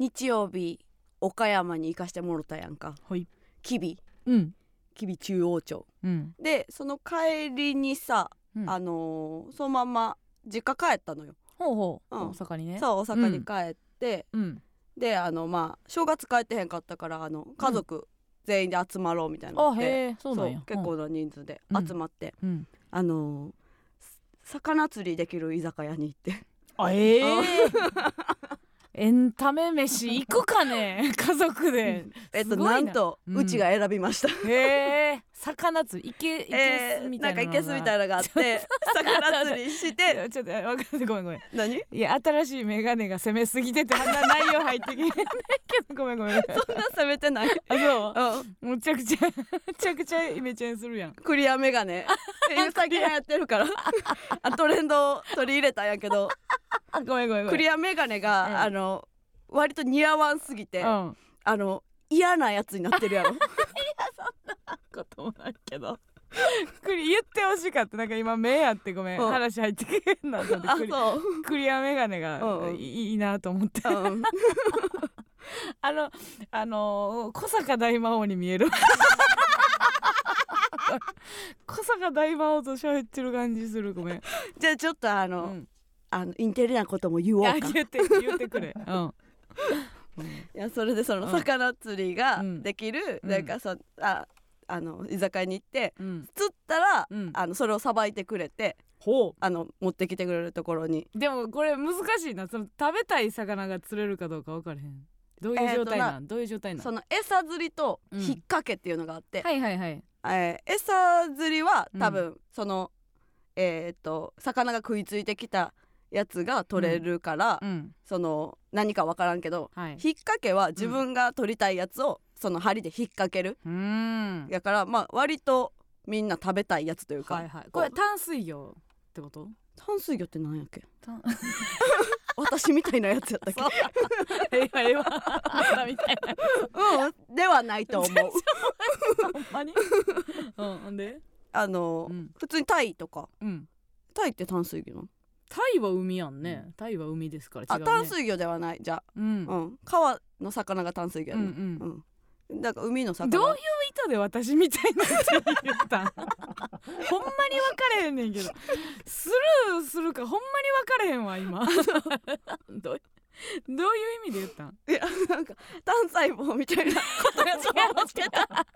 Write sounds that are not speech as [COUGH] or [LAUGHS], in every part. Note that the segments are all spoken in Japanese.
日曜日岡山に行かしてもろたやんか。はい。吉備。うん。吉備中央町。うん。でその帰りにさ、うん。あのーそのまんま実家帰ったのよ、ほうほう、うん。大阪にね。そう大阪に帰って、うん。であのまあ正月帰ってへんかったからあの家族全員で集まろうみたいになあへえそうなんや。結構な人数で集まって、うん。あのー魚釣りできる居酒屋に行って。あええ [LAUGHS] エンタメ飯行くかね家族で。えっとな。なんと、ううん。ちが選びました。へえ魚釣りいけいけえみたいななんかいけすみたいなのがあって [LAUGHS] 魚釣りしてなちょっと分かってごめんごめん何？いや新しい眼鏡が攻めすぎててあんな内容入ってけへんねんけどごめんごめん。あそんな攻めてない、そう？うん、むちゃくちゃむちゃくちゃイメチェンするやん。クリアメガネ。っていう最近流行ってるから。[LAUGHS] あトレンドを取り入れたんやけど。あ [LAUGHS] ごめんごめんごめん。クリアメガネが、うんあの割と似合わんすぎて、うん。あの嫌なやつになってるやろ。[LAUGHS] こともないけど。クリ言ってほしかった。なんか今目あってごめん、うん。話入ってけへんなと思ってあクリアメガネがいいいいなと思って。うん、[LAUGHS] あのあのー小坂大魔王に見える。[LAUGHS] 小坂大魔王と喋ってる感じする。ごめん、じゃあちょっとあの,、うん、あのインテリなことも言おうか。言って言ってくれ。うんやそれでそのうん。魚釣りがうん。できる、うん。なんかそああの居酒屋に行ってうん。釣ったら、うん。あのそれをさばいてくれてほあの持ってきてくれるところに。うでもこれ難しいな。その食べたい魚が釣れるかどうか分からへん。どういう状態なん、どういう状態なん？その餌釣りとうん。引っ掛けっていうのがあって、はいはいはい。えー餌釣りはうん。多分、そのえーっと魚が食いついてきたやつが取れるから、うん。その何か分からんけど、はい。引っ掛けは自分が取りたいやつをその針で引っ掛ける、うーん。やからまあ割とみんな食べたいやつというか、はいはい。これ淡水魚ってこと？淡水魚って何やっけ？淡。[LAUGHS] 私みたいなやつやったっけ？[LAUGHS] ええわ。みたいなうんではないと思う。[LAUGHS] ほんまに？うんで？あの、うん。普通にタイとか。うん。タイって淡水魚なの？タイは海やんね。タイは海ですから違あ、うね。淡水魚ではない。じゃうん。あ、うん、川の魚が淡水魚やね、うんうん。うん。だから海の魚。どういう意図で私みたいなって言ったん [LAUGHS] ほんまに分かれへんねんけど。スルーするかほんまに分かれへんわ今。[LAUGHS] どうどういう意味で言ったん？いやなんか単細胞みたいなことやと思ってた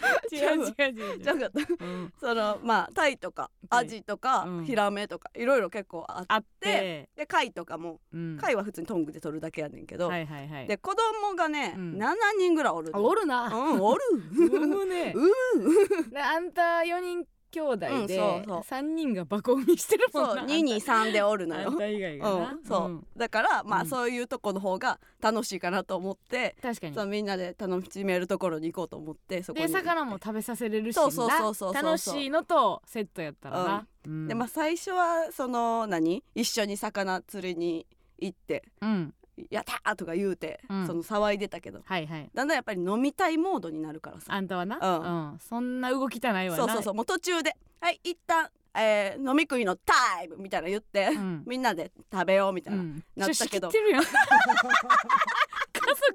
[LAUGHS] 違う違う違う違うかった。うん。そのまあタイとかアジとか、うん。ヒラメとかいろいろ結構あってあって。で貝とかもうん。貝は普通にトングで取るだけやねんけど、はいはいはい。で子供がね、うん。7人ぐらいおるあおるな。うんおる。産むね。うんであんた4人兄弟でうんそうそう。3人がバコ産みしてるもそうんな223でおるのよ。うん、そう、ん。だからまあ、うん。そういうとこの方が楽しいかなと思って、確かに。そうみんなで楽しめるところに行こうと思ってそこに。で魚も食べさせれるしそうそうそうそう楽しいのとセットやったら。な、うん。でまあ最初はその何？一緒に魚釣りに行って。うん「やったー!」とか言うて、うん。その騒いでたけど。はいはい。だんだんやっぱり飲みたいモードになるからさ。あんたはな、うん。うん。そんな動きたないわな。そうそうそう。もう途中で「はい一旦、えー飲み食いのタイム!」みたいな言って、うん。[LAUGHS] みんなで食べようみたいな、うん。なったけど。[LAUGHS] 家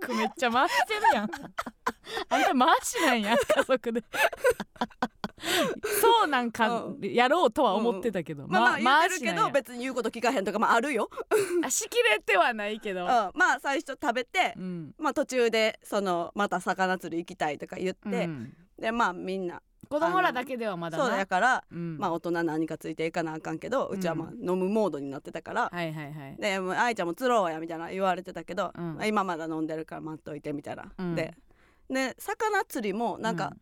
族めっちゃ回してるやん。あんた回しなんや家族で [LAUGHS] そうなんかうやろうとは思ってたけど、まあまあ言ってるけど別に言うこと聞かへんとかもあるよ、あしきれてはないけど。うん、まあ最初食べて、うん。まあ途中でそのまた魚釣り行きたいとか言って、うん。でまあみんな子供らだけではまだな。そうやから、うん。まあ大人何かついていかなあかんけどうちはまあ飲むモードになってたから、はいはいはい。でもう愛ちゃんも釣ろうやみたいな言われてたけど、うん。まあ今まだ飲んでるから待っといてみたいな、うん。でで魚釣りもなんか、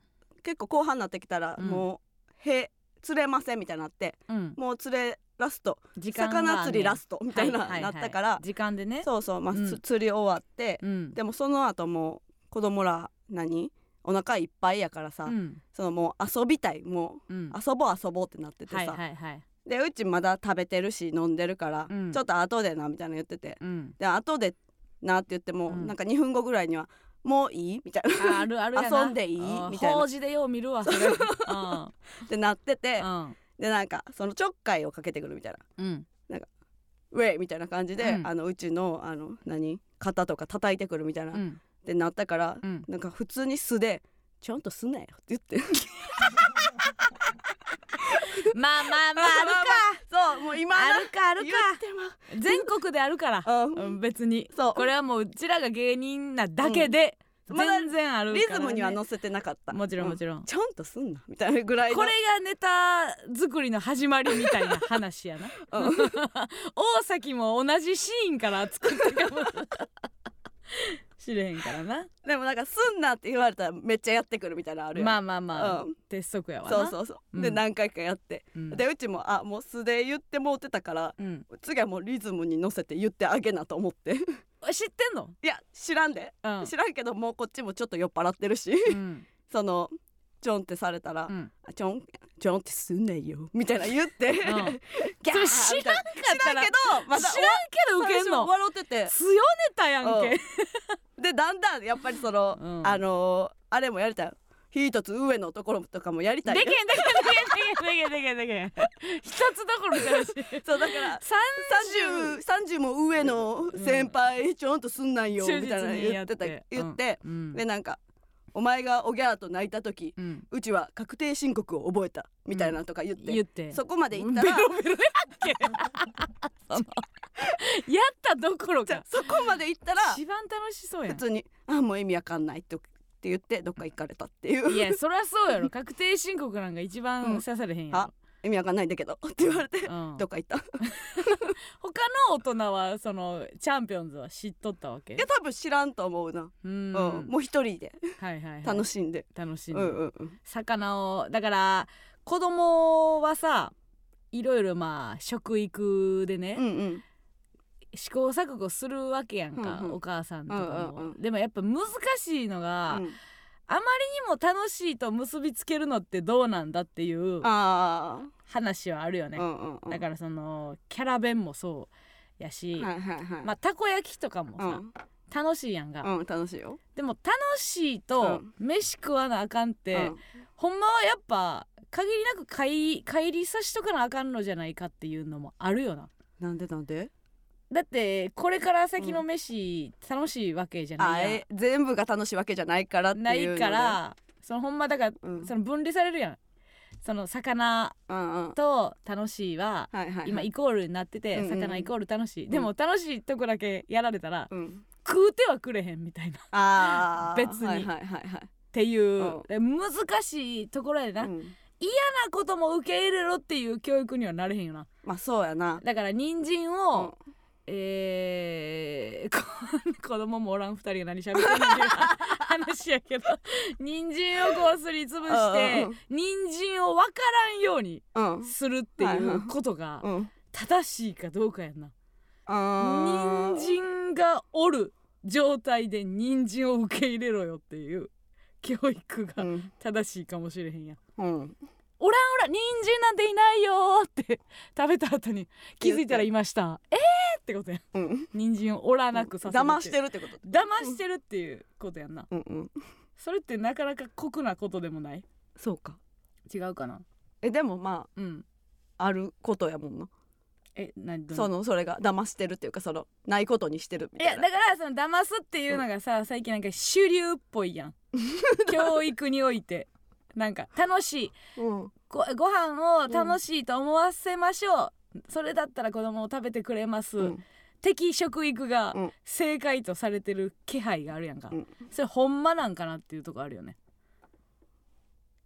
結構後半になってきたら、うん。もうへ釣れませんみたいになってうん、うんもう釣れラストね。ん魚釣りラストみたいな、はいはいはい。なったから時間でね。そうそう、まあうん。つ釣り終わって、うん。でもその後もう子供ら何お腹いっぱいやからさ、うん。そのもう遊びたいもうん。う遊ぼう遊ぼうってなっててさ、はいはいはい。でうちまだ食べてるし飲んでるから、うん。ちょっと後でなみたいな言ってて。うん。で後でなって言っても、うん。なんか2分後ぐらいには「もういい?」みたいな。ああるある遊んでいい？うん。みたいな。法事でよう見るわそれ。う。ん。ってなってて、うん。でなんかそのちょっかいをかけてくるみたいな。うん。ウェイみたいな感じで、うん。あのうちのあの何？肩とか叩いてくるみたいな、っうん。てなったから、うん。なんか普通に素で「ちゃんとすなよ」って言ってまあまあまああるか。そうもう今あるかある言か全国であるから。う、うん。うん、別に。そう。これはもううちらが芸人なだけでまだ全然あるから、ね。リズムには乗せてなかった。もちろんうもちろん、ちゃんとすんなみたいなぐらいの。これがネタ作りの始まりみたいな話やな。うん。[LAUGHS] 大崎も同じシーンから作ったかもしれへんからな。でもなんかすんなって言われたらめっちゃやってくるみたいなのあるよまあまあまあ、うん。鉄則やわな。そうそうそう、うん。で何回かやって、うん。でうちもあもう素で言ってもうてたからうん、次はもうリズムに乗せて言ってあげなと思って。い知ってんの、や知らんで、うん。知らんけどもうこっちもちょっと酔っ払ってるし。うん。[LAUGHS] そのちょんってされたら、うん、あちょんちょんってすんねよ。[LAUGHS] みたいな言って、[LAUGHS] ギャーそれ知らんかったらけどまだ知らんけどウケんの。笑ってて。強ネタやんけ、でだんだんやっぱりその、うん。あのーあれもやりたい。一つ上のところとかもやりたい。よでけんでけんでけんでけんでけんでけん。一つどころじゃないし。そうだから三 30, 30も上の先輩ちょんとすんなんよ忠みたいな言ってた言って、うん。でなんかお前がおぎゃーと泣いた時うん、うちは確定申告を覚えたみたいなのとか言って、言って。そこまで言ったらベロベロやっけ？[LAUGHS] やったどころか。そこまで言ったら一番楽しそうやん。普通に「あもう意味わかんない」ってって言ってどっか行かれたっていう。いやそりゃそうやろ。確定申告なんか一番うん。刺されへんやあ意味わかんないんだけど [LAUGHS] って言われて、ろ、うん。どっか行った。い [LAUGHS] 他の大人はそのチャンピオンズは知っとったわけ？や多分知らんと思うな、ううんん。もう一人で。はいはいはい。楽しんで、楽しんで。うんうんうん。魚をだから子供はさいろいろまあ食育でね、うんうん。試行錯誤するわけやんか、うんうん。お母さんとかも、うんうんうん。でもやっぱ難しいのが、うんあまりにも楽しいと結びつけるのってどうなんだっていうあ話はあるよあ、ね、うんうんうん。だからそのキャラ弁もそうやし、はいはいはい。まあたこ焼きとかもさ、楽しいやんが、うん、うん、楽しいよ。でも楽しいと飯食わなあかんって、うん。ほんまはやっぱ限りなく帰帰りさしとかなあかんのじゃないかっていうのもあるよななん。でなんでだってこれから先の飯、楽しいわけじゃないやん。あえ全部が楽しいわけじゃないからっていうのでないからそのほんまだから、うん。その分離されるやん。その魚うんうん。と楽しいははいはいはい。今イコールになってて、うんうんうん。魚イコール楽しい、でも楽しいとこだけやられたら、うん。食うてはくれへんみたいな。っああ [LAUGHS] 別に。はいはいはいはい。ていう、で難しいところやでな、うん。嫌なことも受け入れろっていう教育にはなれへんよな。まあそうやな。だから人参うを、んえー、こ [LAUGHS] 子供もおらん二人が何しゃべってんのっていう話やけど [LAUGHS] 人参をこうすりつぶして人参を分からんようにうん。するっていうことがうん。正しいかどうかやんな。人参がおる状態で人参を受け入れろよっていう教育がうん。正しいかもしれへんやん。うんおらんおらん人参なんていないよーって食べた後に気づいたらいました。えーってことやん。うん。人参をおらなくさせる騙してるってこと。騙してるっていうことやんな。うんうん。それってなかなか酷なことでもない？そうか。違うかな？えでもまうん。ああることやもんな。え何そのそれが騙してるっていうかそのないことにしてるみたいな。いやだからその騙すっていうのがさ、最近なんか主流っぽいやん。[LAUGHS] 教育においてなんか楽しい。うん。ごご飯を楽しいと思わせましょう、それだったら子供を食べてくれます、うん。的食育がうん。正解とされてる気配があるやんか、うん。それほんまなんかなっていうとこあるよね。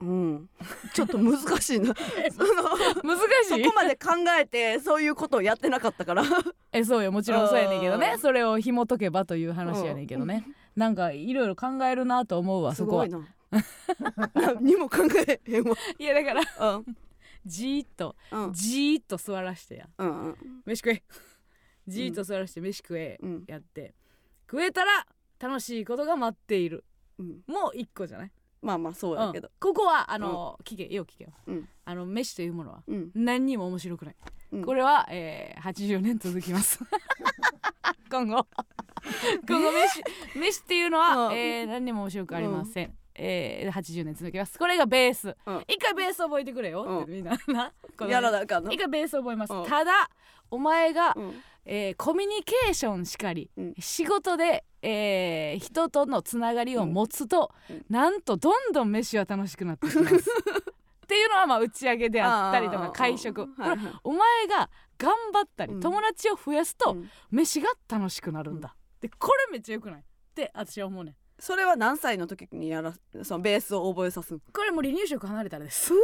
うん。ちょっと難しいな。[LAUGHS] その難そこまで考えてそういうことをやってなかったから。[LAUGHS] えそうよ。もちろんそうやねんけどうん。ねそれを紐解けばという話やねんけどね、なんかいろいろ考えるなと思うわすそこは。いごな [LAUGHS] 何も考えへんわ。いやだからうん。じーっとうん。じーっと座らしてや。うんうん。飯食え。じーっと座らして飯食え、うん。やって。食えたら楽しいことが待っている。うん。もう一個じゃない、まあまあそうやけど。うん。ここはあの、聞けよ聞けよ、う。ん。あの飯というものはうん。何にも面白くない、うん。これは、えー、80年続きます。[LAUGHS] 今後。[LAUGHS] 今後飯飯っていうのは、うん。えー、何にも面白くありません、えー、80年続きます。これがベース、うん。一回ベース覚えてくれようん。みんなな。こ [LAUGHS] のやらなあかんの。一回ベース覚えます、うん。ただお前が、うん。えーコミュニケーションしかり、うん。仕事で、えー人とのつながりを持つと、うん。なんとどんどん飯は楽しくなってきます。[LAUGHS] っていうのはまあ打ち上げであったりとか会食、はいはい。お前が頑張ったり、うん。友達を増やすと、うん。飯が楽しくなるんだ、でこれめっちゃよくない？って私は思うねんそれは何歳の時にやらそのベースを覚えさすんこれもう離乳食離れたらです。[LAUGHS]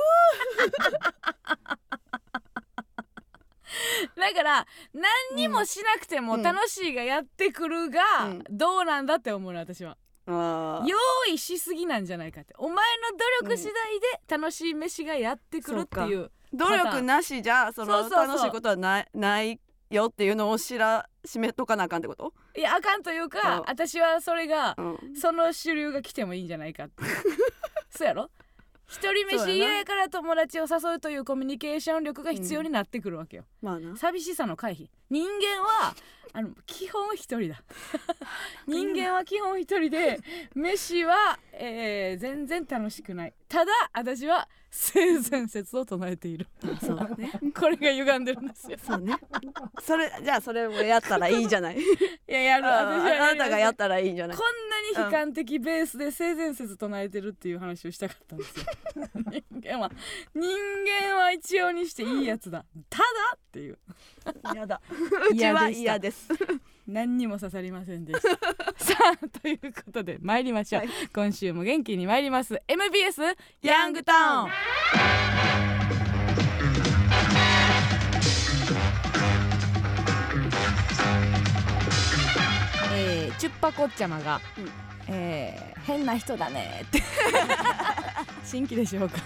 だから何にもしなくてもうん。楽しいがやってくるが、うん。どうなんだって思うの私は。用意しすぎなんじゃないかって。お前の努力次第で楽しい飯がやってくるっていう,、努力なしじゃその楽しいことはないないよっていうのを知らしめとかなあかんってこと、いやあかんというか、うん。私はそれがうん、その主流が来てもいいんじゃないかって。[LAUGHS] そうやろ？一人そうやな。飯嫌やから友達を誘うというコミュニケーション力が必要になってくるわけよ、まあな。寂しさの回避。人間はあの基本一人だ。[LAUGHS] 人間は基本一人で飯は、えー全然楽しくない。ただ私は性善説を唱えている。そうね。[LAUGHS] これが歪んでるんですよ。そうね。それじゃあそれをやったらいいじゃない。[LAUGHS] いややる。あ私はあなたがやっったらいいんじゃない。こんなに悲観的ベースで性善説唱えてるっていう話をしたかったんですよ。[LAUGHS] 人間は人間は一様にしていいやつだ。ただっていう。嫌だ。うちは嫌です何にも刺さりませんでした。[LAUGHS] さあということで参りましょう、はい。今週も元気に参ります。MBS ヤングタウンチュッパコッチャマが、うん。えー変な人だね。っ [LAUGHS] て新規でしょうか。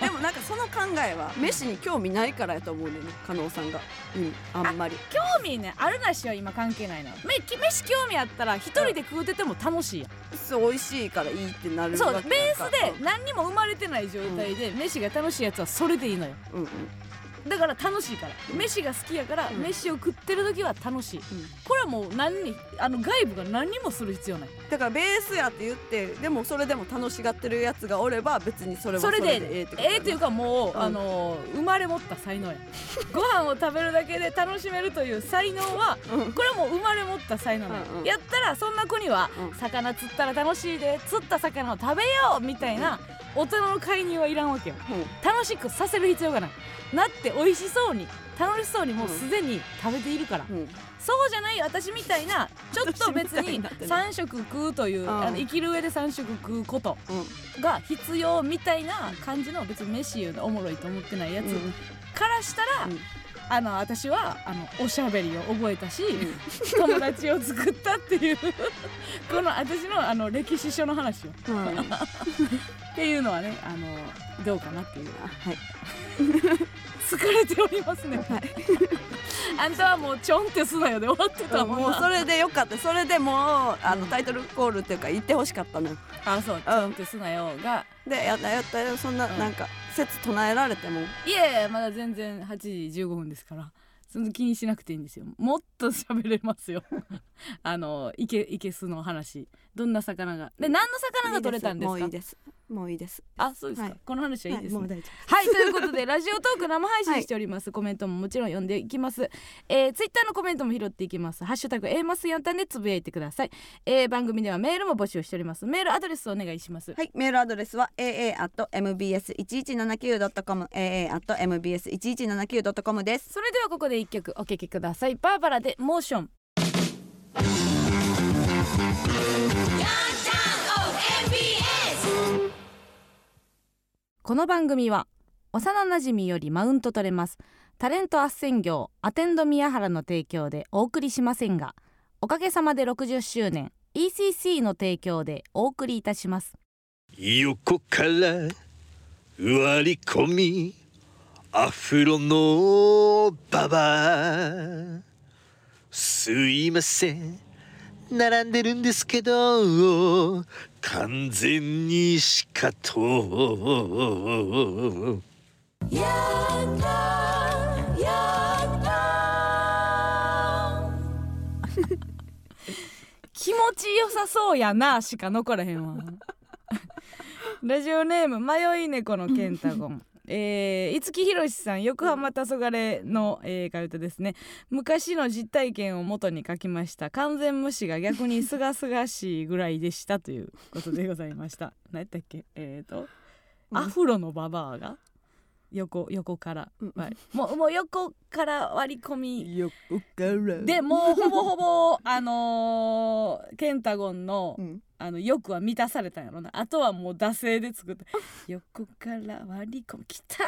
でもなんかその考えは飯に興味ないからやと思うねんね加納さんが。うんあんまり。興味ねあるなしは今関係ないのめ飯興味あったら一人で食うてても楽しいやん。そう美味しいからいいってなるそうベースで何にも生まれてない状態で飯が楽しいやつはそれでいいのよ。うんうんだから楽しいから。うん。飯が好きやからうん。飯を食ってる時は楽しい。うん。これはもう何にあの外部が何にもする必要ないだからベースやって言ってでもそれでも楽しがってるやつがおれば別にそれはそれでええってええいうかもう、うん。あの生まれ持った才能や。ご飯を食べるだけで楽しめるという才能はうん。これはもう生まれ持った才能うんうん。やったらそんな子には、うん。魚釣ったら楽しいで釣った魚を食べようみたいな大人の介入はいらんわけよ。楽しくさせる必要がない。なって美味しそうに楽しそうにもうすでに食べているから、うん。うんそうじゃない私みたいなちょっと別になってね。3食食うという、うん。あの生きる上で3食食うことうん。が必要みたいな感じの別に飯言うのおもろいと思ってないやつうんからしたら、うん。あの私はあのおしゃべりを覚えたし、[LAUGHS] 友達を作ったっていう [LAUGHS] この私のあの歴史書の話を。うんうん。[LAUGHS] っていうのはねあのどうかなっていう。あはい疲れておりますね、はい。あんたはもうちょんってすなよで終わってたもんな。もうそれでよかった。それでもうあうんのタイトルコールっていうか言ってほしかったのよ。あそうちょんってすなよが。でやったやったよ。そんなうん。なんか説唱えられても。いやいやまだ全然8時15分ですから。その気にしなくていいんですよ。もっと喋れますよ。[LAUGHS] あのいけいけすの話。どんな魚が。で何の魚が取れたんですか？もういいです。あそうですか、はい。この話はいいですね。もう大丈はい、ということでラジオトーク生配信しております、コメントももちろん読んでいきます、[LAUGHS] えー、ツイッターのコメントも拾っていきます。ハッシュタグ A マスヤンタンでつぶやいてください、えー、番組ではメールも募集しております。メールアドレスお願いします。はい、メールアドレスは aa.mbs1179.com aa.mbs1179.com です。それではここで一曲お聴きください。バーバラでモーションこの番組は幼馴染よりマウント取れますタレント斡旋業アテンド宮原の提供でお送りしませんがおかげさまで60周年 ECC の提供でお送りいたします。横から割り込みアフロのババア。すいません。並んでるんですけど完全にしかと。[LAUGHS] 気持ちよさそうやなしか残らへんわ。ラジオネーム迷い猫のケンタゴンえー、五木ひろしさん横浜黄昏の、えー、替え歌ですね。昔の実体験を元に書きました。完全無視が逆にすがすがしいぐらいでしたということでございました。[LAUGHS] 何やったっけ？えーとうん。アフロのババアが？横横から、うん。はい。もうもう横から割り込み。よくから。でもうほぼほぼあのーケンタゴンのうんあの欲は満たされたんやろな。あとはもう惰性で作った。[LAUGHS] 横から割り込む。きた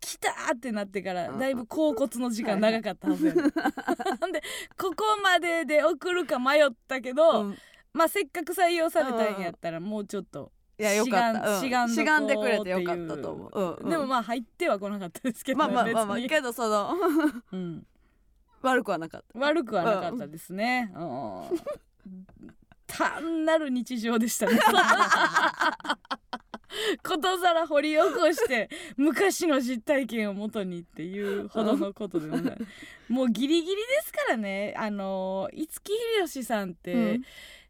来たってなってからだいぶ甲骨の時間長かったはずや [LAUGHS] でここまでで送るか迷ったけど、うん。まあせっかく採用されたんやったらもうちょっといやよかった。うん。しがんしがんでくれてよかったと思う。うん。うんでもまあ入っては来なかったですけど、まあまあまあまあけどそのうん、[LAUGHS] 悪くはなかった。悪くはなかったですね。うん単なる日常でしたね。[LAUGHS] ことさら掘り起こして昔の実体験をもとにっていうほどのことでもない。もうギリギリですからね。あの五木ひろしさんって、うん。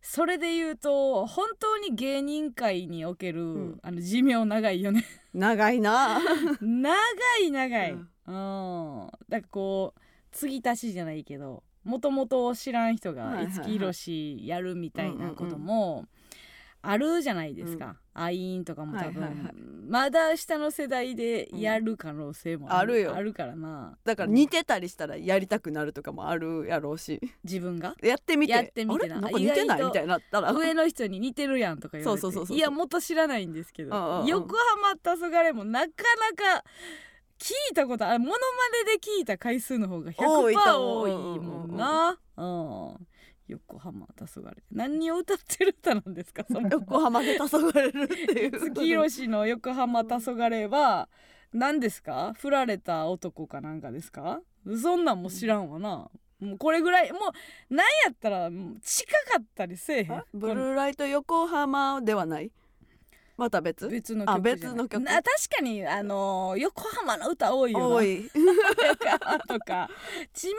それで言うと本当に芸人界における、ん。あの寿命長いよね。長いな。[LAUGHS] 長い長い、ううん。ん、だからこう継ぎ足しじゃないけどもともと知らん人が五木ひろしやるみたいなこともあるじゃないですか、アイーンとかも多分、はいはいはい。まだ下の世代でやる可能性もあるよ。あるからな。だから似てたりしたらやりたくなるとかもあるやろうし。自分が？やってみて。やってみてな。なんか似てない？みたいになったら。上の人に似てるやんとか言われて。そうそうそうそう。いやもっと知らないんですけど、うんうんうん。横浜黄昏もなかなか聞いたことある。モノマネで聞いた回数の方が100%多いもんな、うん。横浜黄昏何を歌ってる歌なんですかその。横浜で黄昏るっていう。五木ひろしの横浜黄昏は何ですか？振られた男かなんかですか？そんなんも知らんわな。もうこれぐらいもうなんやったら近かったりせえへん。あブルーライト横浜ではない？また別？別の曲あ別の曲。な確かにあのー横浜の歌多いよな。多い。[LAUGHS] とか地名が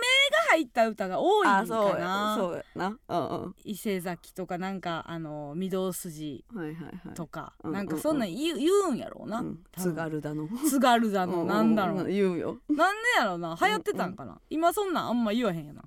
入った歌が多いんあそうや。かなそうやな。うんうん。伊勢崎とかなんかあの御堂筋はいはいはい。とか、うんなんかそんなん言う言うんやろうな、うん。津軽だの。津軽だのなんだろう、う言うよ。なんでやろうな。流行ってたんかな、今そんなんあんま言わへんやな、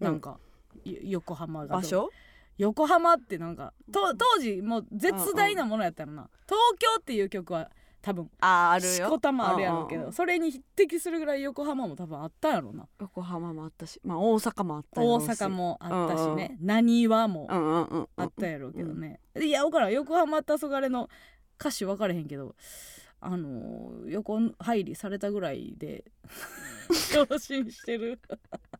うんなんかよ横浜が場所？横浜ってなんかと当時もう絶大なものやったらな、東京っていう曲は多分ああるしよこたまあるやろうけんんどそれに匹敵するぐらい横浜も多分あったやろうな。横浜もあったしまあ大阪もあったやろ大うし阪もあったしね。なにわもうんうんうんうん。あったやろうけどね、いや分からん。横浜黄昏の歌詞分かれへんけどあのー横入りされたぐらいで [LAUGHS] [LAUGHS] 昇進してる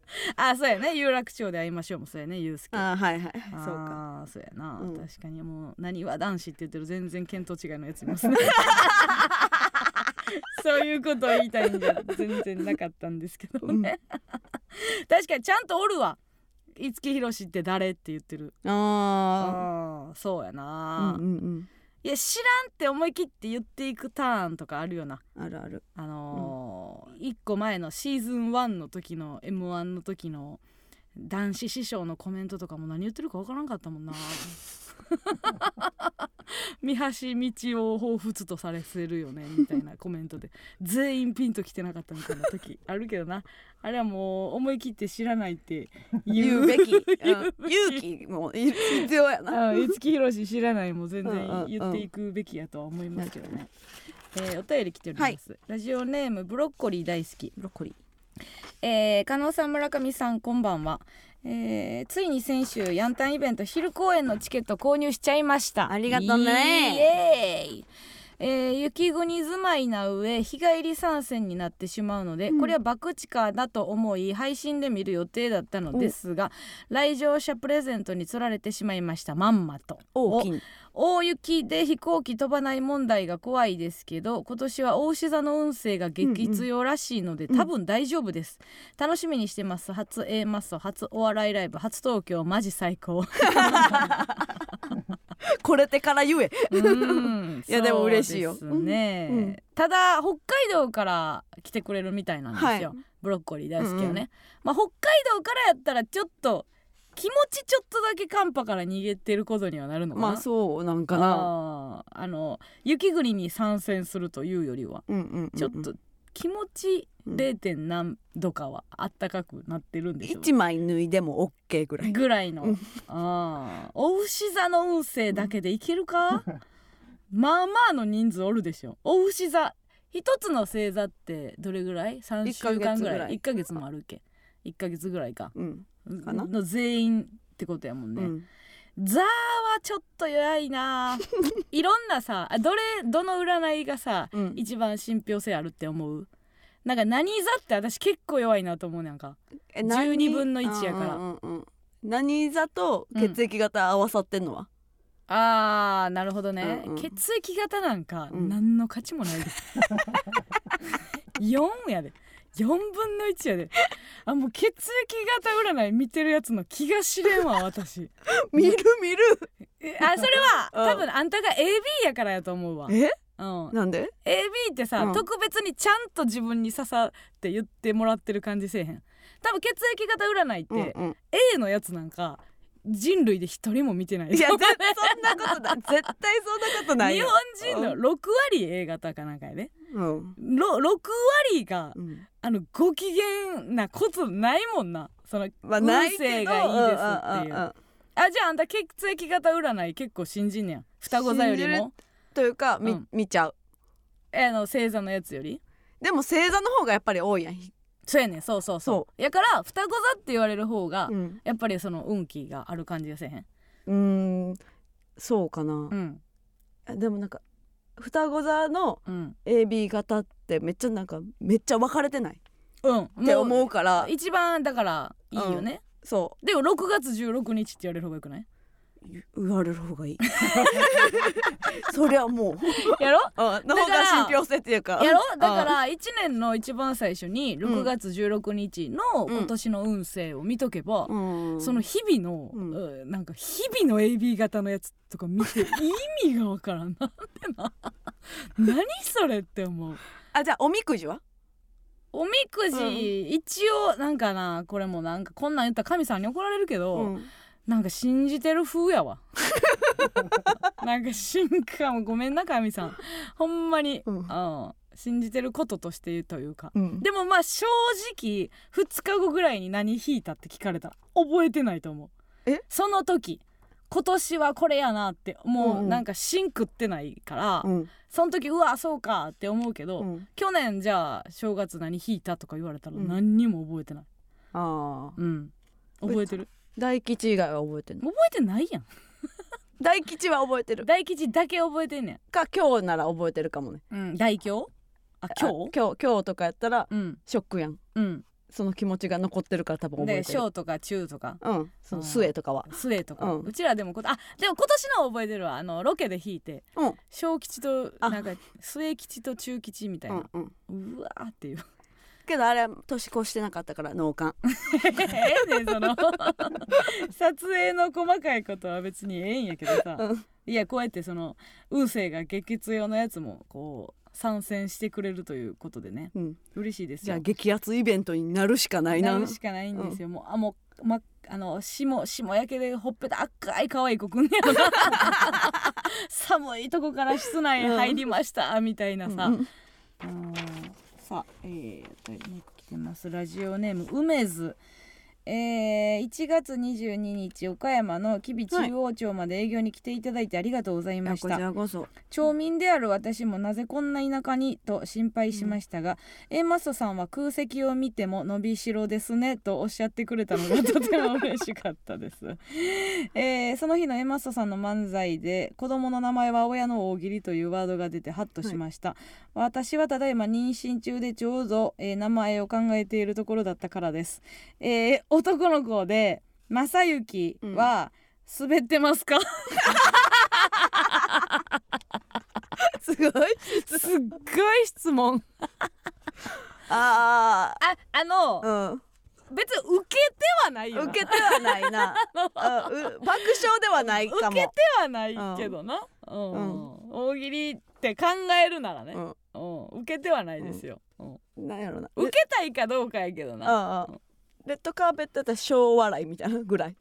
[LAUGHS] あそうやね。有楽町で会いましょうもそうやねユうスケ。あーはいはい。あそうか。ーそうやな、うん。確かにもう何は男子って言ってる全然見当違いのやついますね。[LAUGHS] そういうことを言いたいんじゃ全然なかったんですけどね、確かにちゃんとおるわ。五木ひろしって誰って言ってる。ああーそうやあな、うんうんうんいや知らんって思い切って言っていくターンとかあるよな。あるある。あのー一個前のシーズン1の時の m 1の時の男子師匠のコメントとかも何言ってるか分からんかったもんな [LAUGHS] 三橋道を彷彿とされせるよねみたいなコメントで。[LAUGHS] 全員ピンときてなかったみたいな時あるけどな。あれはもう思い切って知らないって言う。べき、[LAUGHS] 勇気もい必要やな。あ五木ひろし知らないも全うんうんうん然言っていくべきやとは思いますけどね。えーお便り来ております、ラジオネームブロッコリー大好き。ブロッコリえー、加納さん村上さんこんばんは、えーついに先週ヤンタンイベント昼公演のチケット購入しちゃいました。ありがとうね。イエーイえー雪国住まいな上日帰り参戦になってしまうので、うん。これは爆地下だと思い配信で見る予定だったのですが来場者プレゼントに釣られてしまいましたまんまと。大きい。大雪で飛行機飛ばない問題が怖いですけど今年は大牛座の運勢が激強らしいので、うん。多分大丈夫です、楽しみにしてます。初 A マッソ初お笑いライブ初東京マジ最高 [LAUGHS] [LAUGHS] これてから言え。うん。[LAUGHS] いやでも嬉しいよ。ね、ただ北海道から来てくれるみたいなんですよ、はい。ブロッコリー大好きよね、うんうん。まあ北海道からやったらちょっと気持ちちょっとだけ寒波から逃げてることにはなるのかな。まあそうなんかな。あの雪国に参戦するというよりはうんうんうんうん。ちょっと気持ちうん 0. 点何度かはあったかくなってるんでしょ一枚脱いでも OK ぐらい。ぐらいの、うん。あー。お牛座の運勢だけでいけるか？まあまあの人数おるでしょお牛座一つの星座ってどれぐらい？3週間ぐらい？一1ヶ月もあるっけ？1ヶ月ぐらいか。うん。かな。の全員ってことやもんね、うんザーはちょっと弱いな。[LAUGHS] いろんなさあどれどの占いがさうん。一番信憑性あるって思う？なんか何座って私結構弱いなと思うねんか。え何？12分の1やから。うんうんうんうん。何座と血液型合わさってんのは、あーなるほどね、うんうん。血液型なんかうん。何の価値もないで、[LAUGHS] 4やで4分の1やで。あもう血液型占い見てるやつの気が知れんわ私。[LAUGHS] 見る見る。えあそれはうん。多分あんたが AB やからやと思うわ、え？うん、なんで？AB ってさ、うん。特別にちゃんと自分に刺さって言ってもらってる感じせえへん。多分血液型占いって、うんうん。A のやつなんか人類で一人も見てない。いやそんなことない。絶対そんなことない日よ本人の6割 A 型かなんかやで、うん。ろ6割がうん。あのご機嫌なことないもんな。そのまあ運勢がいいですっていう。あじゃああんた血液型占い？結構信じんねや。双子座よりも。というかみ、うん。見ちゃう。えあの星座のやつより？でも星座の方がやっぱり多いやん、そうやねん。そうそうそう。やから双子座って言われる方が、うん、やっぱりその運気がある感じがせえへん？うーん。そうかな。う、ん。でもなんか双子座のうん。AB 型ってめっちゃなんかめっちゃ分かれてない？うん。って思うから。一番だからいいよね、そでも6月16日って言われる方がよくない？う言われる方がいい。[LAUGHS] そりゃもう。やろ？うんの方が信憑性っていうか。やろ？だから1年の一番最初に6月16日のうん。今年の運勢を見とけば、うん。その日々の、うん。うんなんか日々の AB 型のやつとか見て [LAUGHS] 意味がわからんなんでな。[LAUGHS] 何それって思う。あじゃあおみくじは？おみくじ、うん。一応なんかなこれもなんかこんなん言ったら神さんに怒られるけど、うんなんか信じてる風やわ。[LAUGHS] なんか進化もごめんな神さん。ほんまに、うん。うん信じてることとしてというか。うん。でもまあ正直2日後ぐらいに何引いたって聞かれたら覚えてないと思う。え？その時今年はこれやなってもう。なんか芯食ってないから、うん。その時うわそうかって思うけど、うん。去年じゃあ正月何引いたとか言われたらうん。何にも覚えてない。ああうん。覚えてる？大吉以外は覚えてる覚えてないやん。[LAUGHS] 大吉は覚えてる。大吉だけ覚えてんねか今日なら覚えてるかもね。ん、うん、大凶あ今日あ今日今日とかやったらうん。ショックやん。うん。その気持ちが残ってるから多分覚えでてる。小とか中とか。うん。そのうん末とかは。末とか、ううんちらでもことあでも今年の覚えてるわ。あのロケで弾いて。うん。小吉とあ。なんか末吉と中吉みたいうな、んうん。うわーっていうけどあれ年越してなかったから脳幹 [LAUGHS] ええねんその。[LAUGHS] 撮影の細かいことは別にええんやけどさ、うん。いやこうやってその運勢が激強のやつもこう参戦してくれるということでね。うん。嬉しいですよ。じゃあ激アツイベントになるしかないな。なるしかないんですよ、もうあもうまあの霜霜焼けでほっぺた赤い可愛い子くんねや [LAUGHS] 寒いとこから室内入りました、みたいなさ、うん。うんさあえー、とね来てます。ラジオネーム梅津。えー、1月22日岡山の吉備中央町まで営業に来ていただいてありがとうございましこた、ちらこそ。町民である私もなぜこんな田舎にと心配しましたが、A マストさんは空席を見ても伸びしろですねとおっしゃってくれたのがとても嬉しかったです、[LAUGHS] えーその日の A マストさんの漫才で子供の名前は親の大喜利というワードが出てハッとしました、私はただいま妊娠中でちょうど、えー名前を考えているところだったからです、えー男の子で正幸は滑ってますか、[LAUGHS] すごい。すっごい質問。[LAUGHS] あああの、あうん。別に受けてはないよ。な受けてはないな。[LAUGHS] うんう爆笑ではないかも。受けてはないけどな、うん。うん。大喜利って考えるならね、うん。うん。受けてはないですよ、うん。なんやろな。受けたいかどうかやけどな。ああレッドカーペットだったら小笑いみたいなぐらい。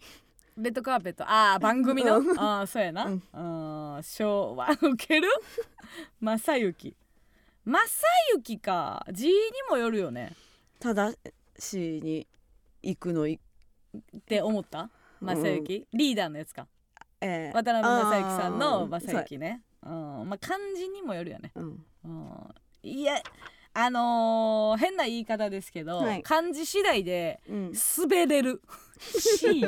レッドカーペット。ああ番組の？うん。ああそうやな、うん。あー昭和ウケる？[LAUGHS] 正行正行か。字にもよるよね。正しに行くのい、って思った？正行、リーダーのやつか。えー。渡辺正行さんの正行ね。うん。まあ漢字にもよるよね、うん。うん、いやあのー変な言い方ですけど、はい。漢字次第でうん。滑れる。[LAUGHS] し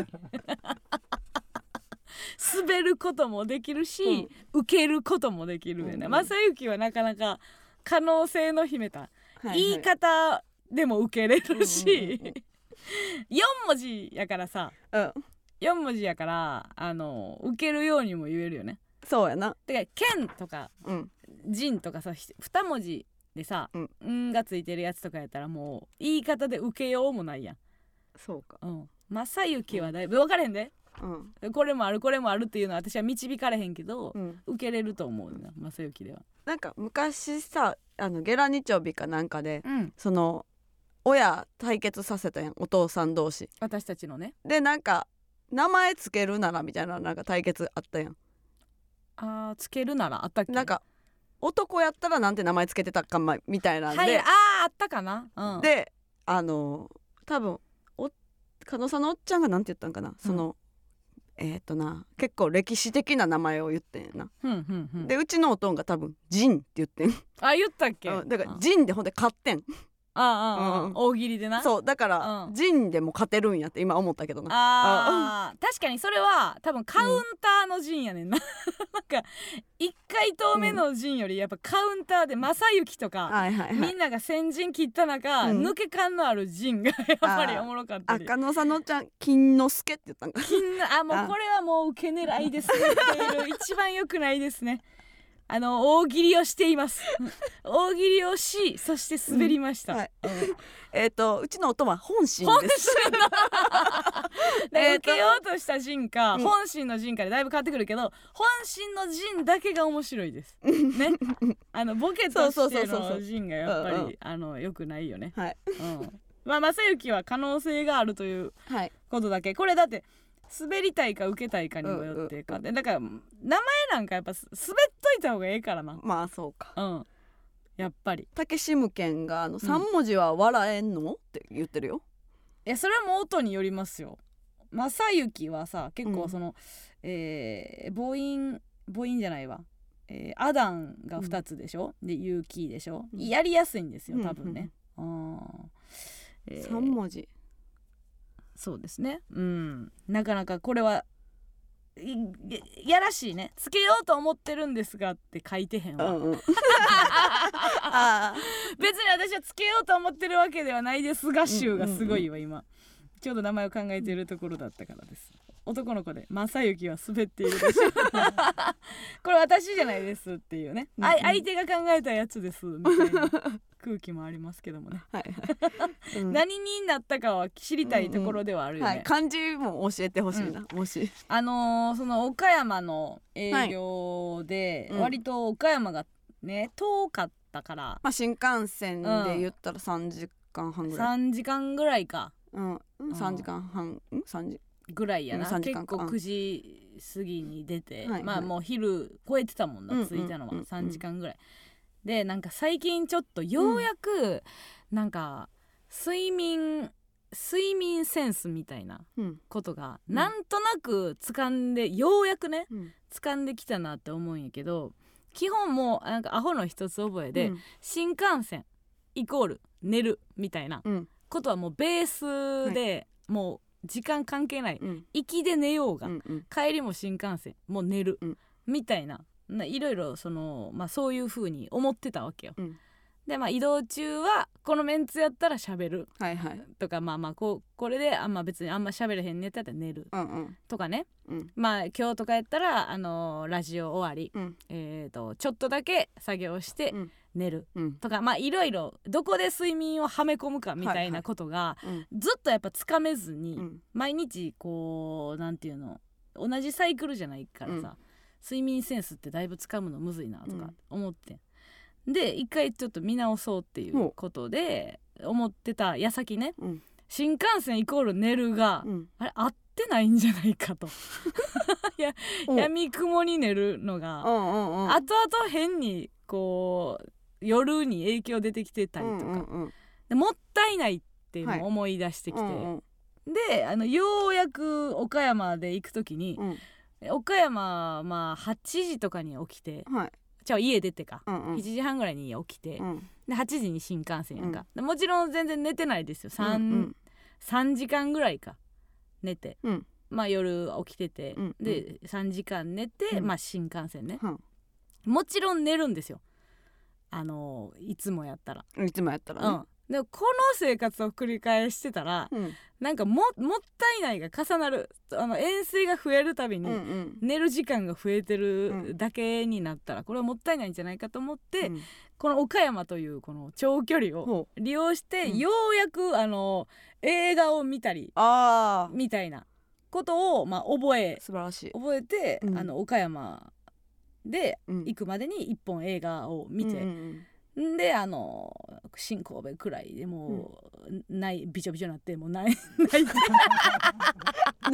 滑ることもできるし、受けることもできるよね、うん正行はなかなか可能性の秘めた、はいはい。言い方でも受けれるし、うんうんうん4文字やからさうん。4文字やからあの受けるようにも言えるよね。そうやな。てか「剣」とかうん「人」とかさひ2文字でさうん「ん」がついてるやつとかやったらもう言い方で受けようもないやん。そうか。うん。正行はだいぶ分かれへんで。うん。これもあるこれもあるっていうのは私は導かれへんけど、うん。受けれると思うな正行では。なんか昔さあのゲラ日曜日かなんかでうん、その親対決させたやんお父さん同士。私たちのね。でなんか名前つけるならみたいななんか対決あったやん。あーつけるならあったっけ？なんか男やったらなんて名前つけてたかまみたいなんで、はいあーあったかな、うん、であの多分お加納さんのおっちゃんがなんて言ったんかな、そのえっ、とな結構歴史的な名前を言ってんな、ふんふんふん。でうちのおとんが多分「ジン」って言ってん。あ言ったっけ、うんだから「あジン」でほんで勝ってんああああ、うん。大喜利でな。そうだからうん「ジン」でも勝てるんやって今思ったけどな。あー確かにそれは多分カウンターの陣やねんな、なんか1回答目の陣よりやっぱカウンターで正行とか、はいはいはい。みんなが先陣切った中、うん。抜け感のある陣がやっぱりおもろかったり。あ加納さんのおっちゃん「金之助」って言ったんか。金のあもあうこれはもう受け狙いです。ねっていう [LAUGHS] 一番良くないですねあの大喜利をしています。[LAUGHS] 大喜利をしそして滑りました、えっとうちのおとんは本心本です。心の [LAUGHS] 受けようとした陣か、うん。本心の陣かでだいぶ変わってくるけど本心の陣だけが面白いです。ね。あのボケとそうしての陣がやっぱりうんうん。あの良くないよね、はい。うん、まあ正行は可能性があるというはい。ことだけ。これだって滑りたいか受けたいかにもよってかでだから名前なんかやっぱす滑っといた方がええからな。まあそうか。うん。やっぱり。竹志無健があの3文字は笑えんの？って言ってるよ。いやそれはもう音によりますよ。正行はさ結うん。構その、えー母音母音じゃないわ、えーアダンが2つでしょ、でユーキーでしょ、うん。やりやすいんですよ多分ね、あー。えー。3文字そうですね。うん。なかなかこれはいややらしいね。つけようと思ってるんですがって書いてへんわ、うんうん。あ [LAUGHS] 別に私はつけようと思ってるわけではないですが集がすごいわ今。ちょうど名前を考えているところだったからです男の子で正行は滑っているでしょ。[LAUGHS] これ私じゃないですっていうね、あい相手が考えたやつですみたいな空気もありますけどもね、ー [LAUGHS] はい。はい、うん。何になったかは知りたいところではあるよね、はい、漢字も教えてほしいな、もし。あのーその岡山の営業で、うん。割と岡山がね遠かったから。まあ新幹線で言ったら3時間半ぐらい、3時間ぐらいか。うん、3時間半ん？3時ぐらいやな、うん3時結構間か9時過ぎに出て、はいはい。まあもう昼超えてたもんな、着いたのはうんうん。3時間ぐらい、でなんか最近ちょっとようやくなんか睡眠睡眠センスみたいなうん。ことがうんなんとなく掴んでようやくねうん。掴んできたなって思うんやけど基本もうなんかアホの一つ覚えで、うん。新幹線イコール寝るみたいなうん。ことはもうベースでもう時間関係ない。うん。行きで寝ようが、うんうん。帰りも新幹線もう寝る、うん。みたいな。ないろいろその、まあ、そういう風に思ってたわけよ。うん。でまあ移動中はこのメンツやったら喋る。はいはい。とかまあまあこうこれであんま別にあんま喋れへんネタやったら寝る。うんうん。とかね。うん。まあ今日とかやったらあのーラジオ終わり、うん。えー、とちょっとだけ作業してうん寝る。うん。とかまあいろいろどこで睡眠をはめ込むかみたいなことがうん。ずっとやっぱつかめずに、うん。毎日こうなんていうの同じサイクルじゃないからさ、うん。睡眠センスってだいぶつかむのむずいなとかうん。思って、で一回ちょっと見直そうっていうことで思ってた矢先ねうん。新幹線イコール寝るが、うん。あれ合ってないんじゃないかと。[LAUGHS] [LAUGHS] おやみくもに寝るのが、うんうんうん。後々変にこう夜に影響出てきてたりとか、うんうんうん。でもったいないっていうのはい。を思い出してきて、うんうん。であのようやく岡山で行く時に、うん。岡山まあ8時とかに起きてはい。じゃあ家出てか、うんうん。7時半ぐらいに起きて、うん。で8時に新幹線やんか、でもちろん全然寝てないですよ。3,、うん3時間ぐらいか。寝て。うん。まあ夜起きてて、うんで3時間寝て、うん。まあ新幹線ね。うん。もちろん寝るんですよあのいつもやったら、いつもやったらね。うん。でもこの生活を繰り返してたらうん。なんかももったいないが重なる。あの遠征が増えるたびに、うんうん。寝る時間が増えてうるん。だけになったらこれはもったいないんじゃないかと思って、うん。この岡山というこの長距離を利用して、うん。ようやくあの映画を見たりあみたいなことを、まあ、覚えあ素晴らしい。覚えて、うん。あの岡山でうん。行くまでに一本映画を見うんであの新神戸くらいでもう、ないびちょびちょになってもう泣い [LAUGHS] 泣いて。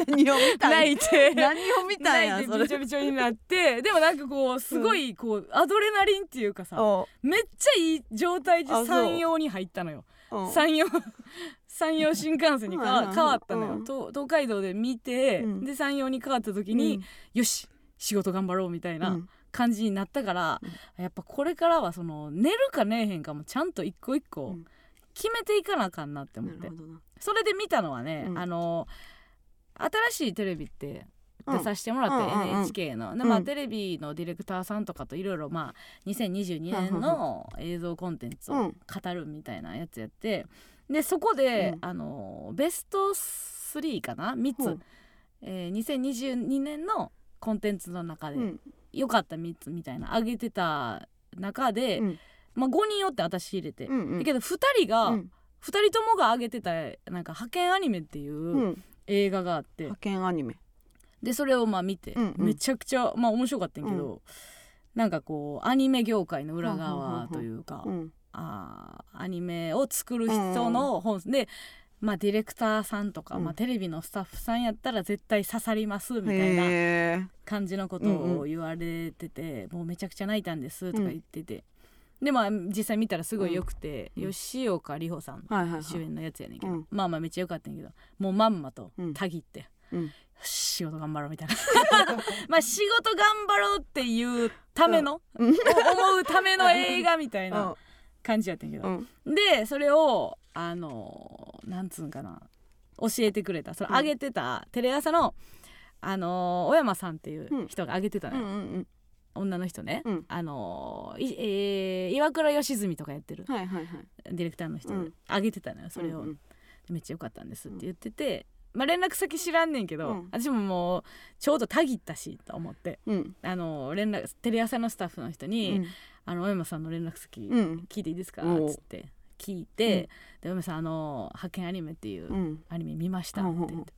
何を見たい泣いて。何を見たんやそれ。びちょびちょになって。でもなんかこうすごいこうアドレナリンっていうかさおめっちゃいい状態で山陽に入ったのよ。う。ん山陽 [LAUGHS] 山陽新幹線に変わったのよ、うん。東東海道で見て、うん。で山陽に変わった時に、よし仕事頑張ろうみたいうん。な感じになったから、やっぱこれからはその寝るか寝えへんかもちゃんと一個一個うん。決めていかなあかんなってうん思って、なるほどな。それで見たのはね、うん。あの新しいテレビってうん出させてもらって、うん。うんうん NHK の。で、まあうんテレビのディレクターさんとかといろいろまあ2022年の映像コンテンツをうん。語るみたいなやつやってでそこで、うん。あのベスト3かな？3つ、えー2022年のコンテンツの中でうん良かった3つみたいな上げてた中で、うん。まあ、5人おって私入れて、うんうん。だけど2人が、うん。2人ともが上げてたなんか派遣アニメっていううん。映画があって、派遣アニメ。でそれをまあ見て、うんうん。めちゃくちゃまあ面白かったんやけど、なんかこうアニメ業界の裏側というか、うんあーアニメを作る人の本で、まあ、ディレクターさんとか、うん。まあ、テレビのスタッフさんやったら絶対刺さりますみたいな感じのことを言われてて、もうめちゃくちゃ泣いたんですとか言ってて、でまあ実際見たらすごい良くて、うん。吉岡里帆さん主演のやつやねんけど、うん。まあまあめっちゃ良かったんやけどもうまんまとうん。たぎって、仕事頑張ろうみたいな。[LAUGHS] まあ仕事頑張ろうっていうための、うん。思うための映画みたいな感じやったんやけど、うん。でそれをあのなんつうんかな教えてくれた。そのうん。上げてた、テレ朝のあの小山さんっていう人が上げてたのよ、うんうん女の人ね、うん。あのいえー岩倉良純とかやってるはいはいはい。ディレクターの人、うん。上げてたのよそれを、うんうんめっちゃ良かったんですって言ってて、まあ、連絡先知らんねんけど、うん。私ももうちょうどたぎったしと思って。うん。あの連絡テレ朝のスタッフの人うにん「あの小山さんの連絡先うん。聞いていいですか?」っつって。聞いて「で小山さんあの派遣アニメっていううん。アニメ見ました」うんって言って。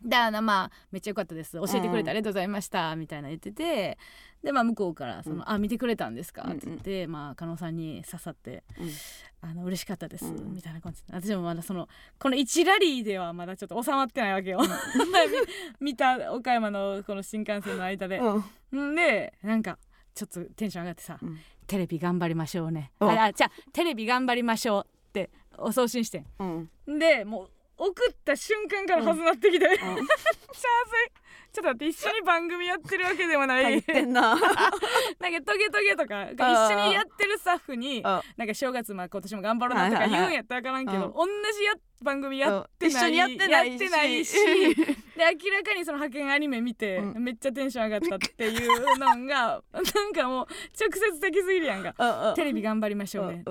であのまあめっちゃ良かったです。教えてくれうんてありがとうございましたみたいな言ってて。でまあ向こうからその、うんあ見てくれたんですか?」うんうん。って言って、まあ加納さんに刺さってうん。あの嬉しかったです、うんみたいな感じ。で私もまだそのこの1ラリーではまだちょっと収まってないわけよ。み [LAUGHS] 見た岡山のこの新幹線の間で、うん。んでなんかちょっとテンション上がってさ、うん。テレビ頑張りましょうね。お。ああじゃあテレビ頑張りましょうってお送信して。うん。んでもう送った瞬間から始まってきて、[LAUGHS] めっちょっと待って一緒に番組やってるわけでもない。な。[LAUGHS] なんかトゲトゲとか一緒にやってるスタッフにあなんか正月まあ今年も頑張ろうなとかはいはいはい。言うんやったら分からんけど、うん。同じや番組やってない一緒にやってないしで明らかにその派遣アニメ見て、うん。めっちゃテンション上がったっていうのが [LAUGHS] なんかもう直接的すぎるやんか。テレビ頑張りましょうね。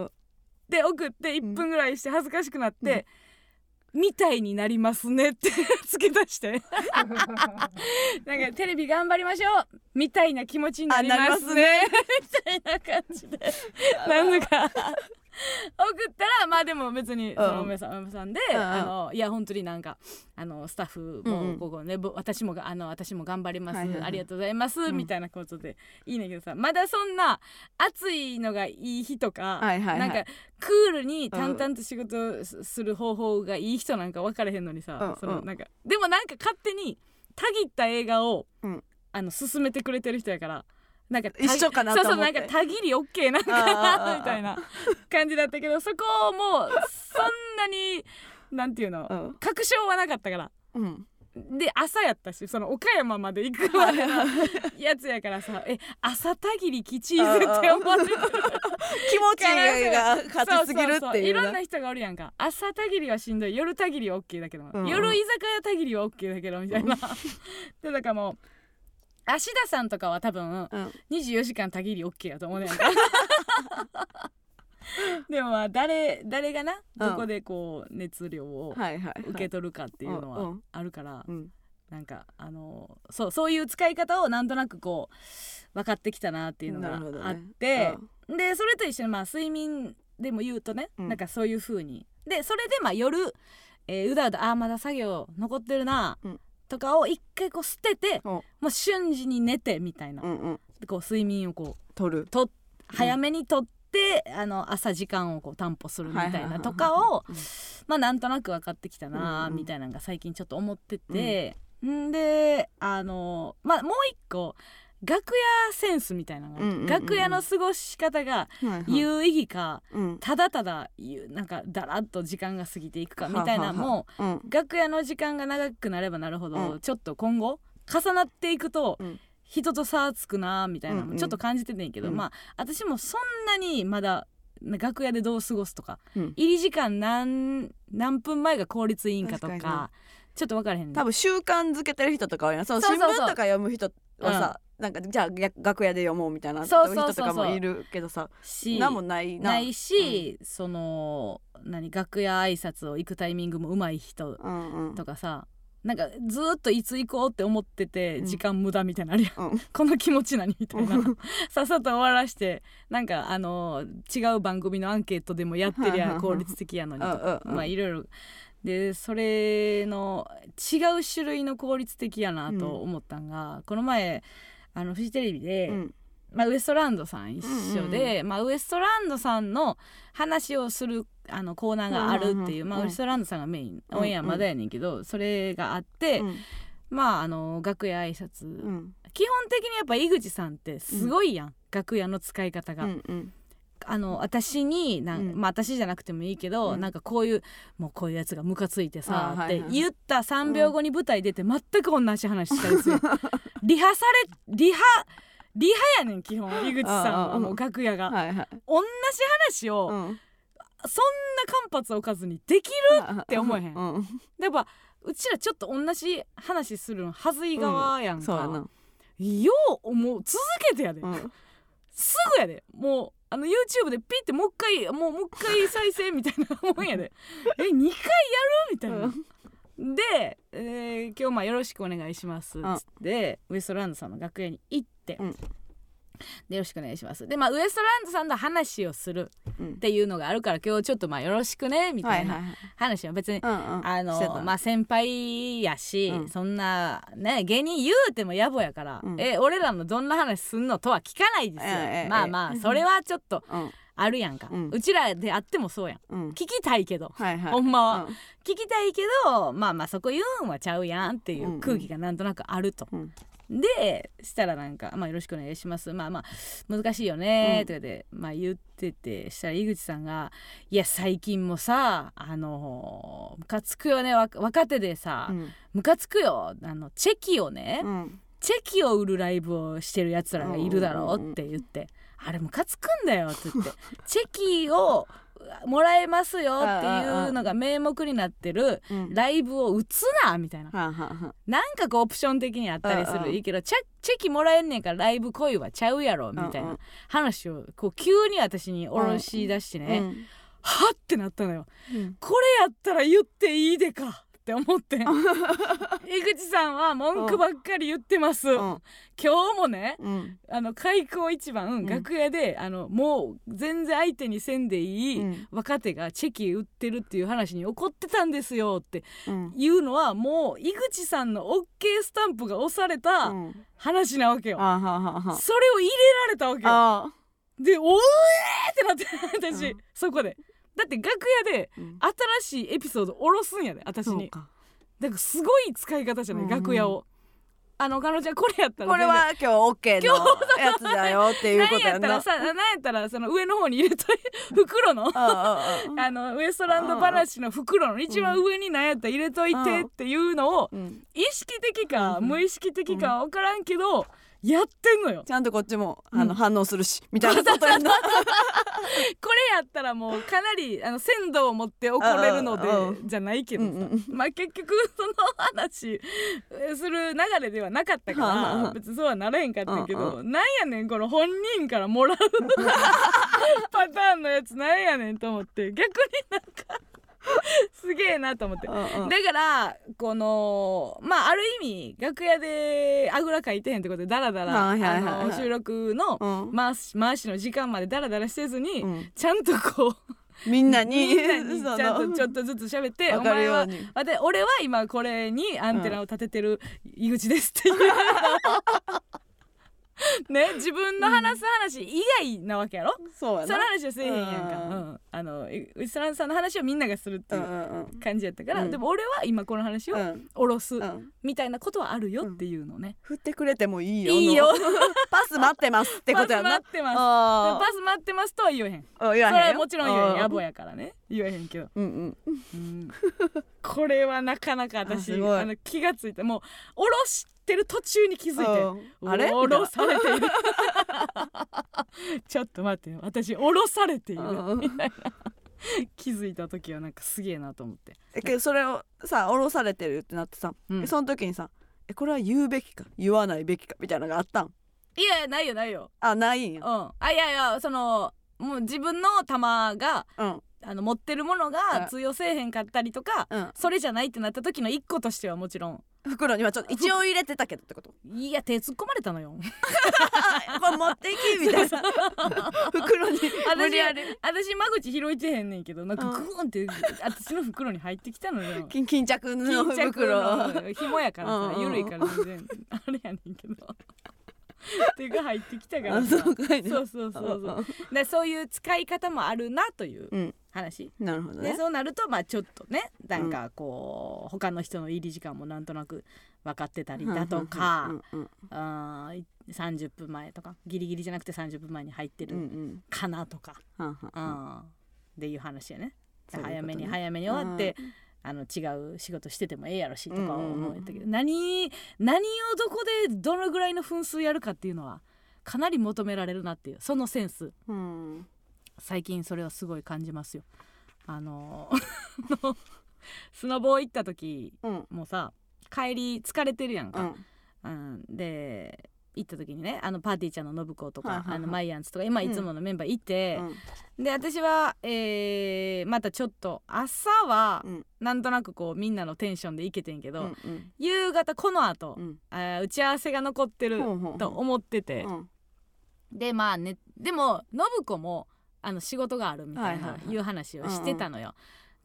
で送って1分ぐらいして恥ずかしくなって、みたいになりますねって [LAUGHS] 付け足して。[LAUGHS] なんかテレビ頑張りましょう。みたいな気持ちになりますね。みたいな感じで。なんか [LAUGHS] 送ったらまあでも別にそのお嫁さんお嫁さんで、うんあのいや本当になんかあのスタッフもここね、ぼ私もがあの私も頑張ります、ありがとうございます、うん。みたいなことでいいねんけどさまだそんな暑いのがいい日とか、はなんかクールに淡々と仕事すする方法がいい人なんか分からへんのにさ、うんそのうんなんかでもなんか勝手にたぎった映画を、うん。あの進めてくれてる人やからなんかた一緒かなと思って。そうそうなんかたぎり OK なんかなみたいな感じだったけどそこをもうそんなになんていうの、うん。確証はなかったから。うん。で朝やったしその岡山まで行くまでのやつやからさえ朝たぎりきちいぜって思われて。る [LAUGHS] 気持ちが勝ちすぎるっていういろんなな人がおるやんか。朝たぎりはしんどい。夜たぎりは OK だけど、うん。うん夜居酒屋たぎりは OK だけどみたいな。でだからもう芦田さんとかは多分うん。24時間たぎり OK やと思うねんか。[LAUGHS] でもまあ誰誰がなどこでこう熱量を受け取るかっていうのはあるから、うん。なんかあのそうそういう使い方をなんとなくこう分かってきたなっていうのがあって、でそれと一緒にまあ睡眠でも言うとね、うん。なんかそういう風に。でそれでまあ夜、えーうだうだあーまだ作業残ってるな、うんとかを一回こう捨てて、うん。もう瞬時に寝てみたいな、うんうん。こう睡眠をこう取る。と早めにとって、あの朝時間をこう担保するみたいないとかをうんまあなんとなく分かってきたなうんうんみたいなのが最近ちょっと思ってて、んであのまあもう一個楽屋センスみたいなのがうんうんうんうん。楽屋の過ごし方がはいはい。有意義か、うん。ただただゆなんかだらっと時間が過ぎていくかみたいなのもははは楽屋の時間が長くなればなるほど、うん。ちょっと今後重なっていくと、うん。人と差つくなみたいなのうんうんもちょっと感じててんけど、うん。まあ私もそんなにまだ楽屋でどう過ごすとか、うん。入り時間何何分前が効率いいんかとかちょっと分からへんね多分習慣づけてる人とかはその新聞とか読む人はさなんかじゃあや楽屋で読もうみたいなそう人とかもいるけどさしなんもないな。ないし、その何楽屋挨拶を行くタイミングも上手い人うんうん。とかさなんかずーっといつ行こうって思っててうん。時間無駄みたいなのあるやん、うん。[LAUGHS] この気持ち何みたいな。うん。さっさと終わらしてなんかあの違う番組のアンケートでもやってりゃ効率的やのにとか。うんうんうん。まあいろいろ。でそれの違う種類の効率的やなと思ったんが、この前あのフジテレビで、うん。まあ、ウエストランドさん一緒で、うんまあ、ウエストランドさんの話をするあのコーナーがあるっていう、まあ、ウエストランドさんがメイン、うんオンエアまだやねんけど、それがあって、うん。まああの楽屋挨拶、うん。基本的にやっぱ井口さんってすごいやん、楽屋の使い方が。あの私になん、うん。まあ私じゃなくてもいいけど、うん。なんかこういうもうこういうやつがムカついてさ、あーはいはいって言った3秒後に舞台出て全く同じ話したりする。リハされリハリハやねん基本井口さんはもう楽屋が。はいはい。同じ話を、うん。そんな間髪置かずにできる？って思えへん。うん。やっぱうちらちょっと同じ話するのはずい側やんか、よう思う。続けてやで、うんすぐやで。もうあの YouTube でピッてもう一回もうもう一回再生みたいなもんやで。[LAUGHS] え2回やる？みたいな、で、えー今日まあよろしくお願いします」っつって、ウエストランドさんの楽屋に行って、うんでよろしくお願いします。でまあウエストランドさんの話をするうん。っていうのがあるから今日ちょっとまあよろしくねみたいな話は別に、うんうん。あのまあ先輩やし、うん。そんなね芸人言うても野暮やから、うん。え俺らのどんな話すんのとは聞かないですよ、ええまあまあそれはちょっとうん。あるやんか、ううんちらであってもそうやん。うん。聞きたいけど、はいはい。ほんまは、うん。聞きたいけどまあまあそこ言うんはちゃうやんっていんううん。空気がなんとなくあると、うんでしたらなんか「まあ、よろしくお願いします」まあまあ難しいよねとかで、まあ、言っててしたら井口さんが「いや最近もさあのムカつくよねわ若手でさうん。ムカつくよ。あのチェキをね、うん。チェキを売るライブをしてるやつらがいるだろうって言って「あれムカつくんだよ」って言ってチェキをもらえますよっていうのが名目になってるうん。ライブを打つなみたいな。はあはあはなんかこうオプション的にあったりする。いいけどチェチェキもらえんねんからライブ来いはちゃうやろみたいなん話をこう急に私に下ろし出してあね、はってなったのよ。うん。これやったら言っていいでかっって思って。[LAUGHS] ん。井口さんは文句ばっかり言ってます、うん。今日もねうん。あの開口一番、ん。楽屋であのもう全然相手にせんでいい、うん。若手がチェキ売ってるっていう話に怒ってたんですよってうん。いうのはもう井口さんの OK スタンプが押されたうん。話なわけよ、それを入れられたわけよ。あでおえーってなって私、うん。そこでだって楽屋でうん。新しいエピソード下ろすんやで私に。そうか。だからすごい使い方じゃない、うんうん。楽屋を。あの彼女はこれやったらこれは今日 OK の [LAUGHS] やつだよ [LAUGHS] っていうこと何ややんな。ったらさ何やったらその上の方に入れとい袋のああああのウエストランド話の袋の一番上に何やったら入れといてっていうのをうん。意識的かうん無意識的か分からんけどやってんのよ。ちゃんとこっちもあうん。の反応するしみたいなことやんな [LAUGHS] これやったらもうかなりあの鮮度を持って怒れるのでじゃないけどさ。まあ結局その話えする流れではなかったから別にそうはなれへんかったけうどなんやねんこの本人からもらう [LAUGHS] パターンのやつなんやねんと思って逆になんか [LAUGHS] すげえなと思って。うんうん。だからこのまあある意味楽屋であぐらかいてへんってことでダラダラはいはいはいはい。あの収録のうん。回し回しの時間までダラダラせずに、うん。ちゃんとこうみんなに。[LAUGHS] みんなに [LAUGHS] ちゃんとちょっとずつ喋ってお前は俺は今これにアンテナを立ててる井口ですっていう、[LAUGHS] ね自分の話す話以外なわけやろ、そのそうやな。話はせえへんやんか、うん。うん。あのうスランさんの話をみんながするってういんううん。感じやったから、うん。でも俺は今この話をうん。下ろすうん。みたいなことはあるよっていうのね、振ってくれてもいいよ。いいよ。の [LAUGHS] パス待ってますってことやんな。パス待ってます。あパス待ってますとは言えへん。それはもちろん言えへん。うん野暮やからね。言えへんけど、うんうん。うん。これはなかなかあ私あの気がついてもう下ろしてる途中に気づいてうん。あれ？下ろされている。[LAUGHS] ちょっと待ってよ私下ろされている。うん。みたいな気づいた時はなんかすげえなと思って。えけどそれをさ降ろされてるってなってさ、うん。えその時にさえこれは言うべきか？言わないべきかみたいなのがあったん？いやいやないよないよ。あないんや。うん。あいやいやそのもう自分の玉がうん。あの持ってるものが通用せえへんかったりとか、うん。それじゃないってなった時の一個としてはもちろん袋にはちょっと一応入れてたけどってこと？いや手突っ込まれたのよ。[LAUGHS] あこれ持っていきみたいな。[LAUGHS] 袋に。無理やり私間口拾いてへんねんけどなんかうん。グーンって私の袋に入ってきたのよ。[LAUGHS] 巾巾着の巾着袋。の紐やからさ緩いから全然。あれやねんけど。手が入ってきたかあらさ。そうそうそうそうそう。そういう使い方もあるなといううん話。なるほどね。でそうなるとまあちょっとねなんかこう、他の人の入り時間もなんとなく分かってたりだとか、うんうんあー30分前とかギリギリじゃなくて30分前に入ってうんうるん。かなとか、っていう話やね。早めに早めに終わって、あの違う仕事しててもええやろしとか思ったけど、何何をどこでどのぐらいの分数やるかっていうのはかなり求められるなっていうそのセンス。うん最近それをすごい感じますよ。あの [LAUGHS] スノボー行った時うん。もさ帰り疲れてるやんか、うん。うん、で行った時にねあのパーティーちゃんの信子とか、はいはいはい。あのマイアンツとか今いつものメンバーいてう、ん。で私は、えーまたちょっと朝はうん。なんとなくこうみんなのテンションで行けてんけど、うんうん。夕方この後、うん。あー打ち合わせが残ってると思ってて、うん。でまあねでも信子もあの仕事があるみたいないう話をしてたのよ、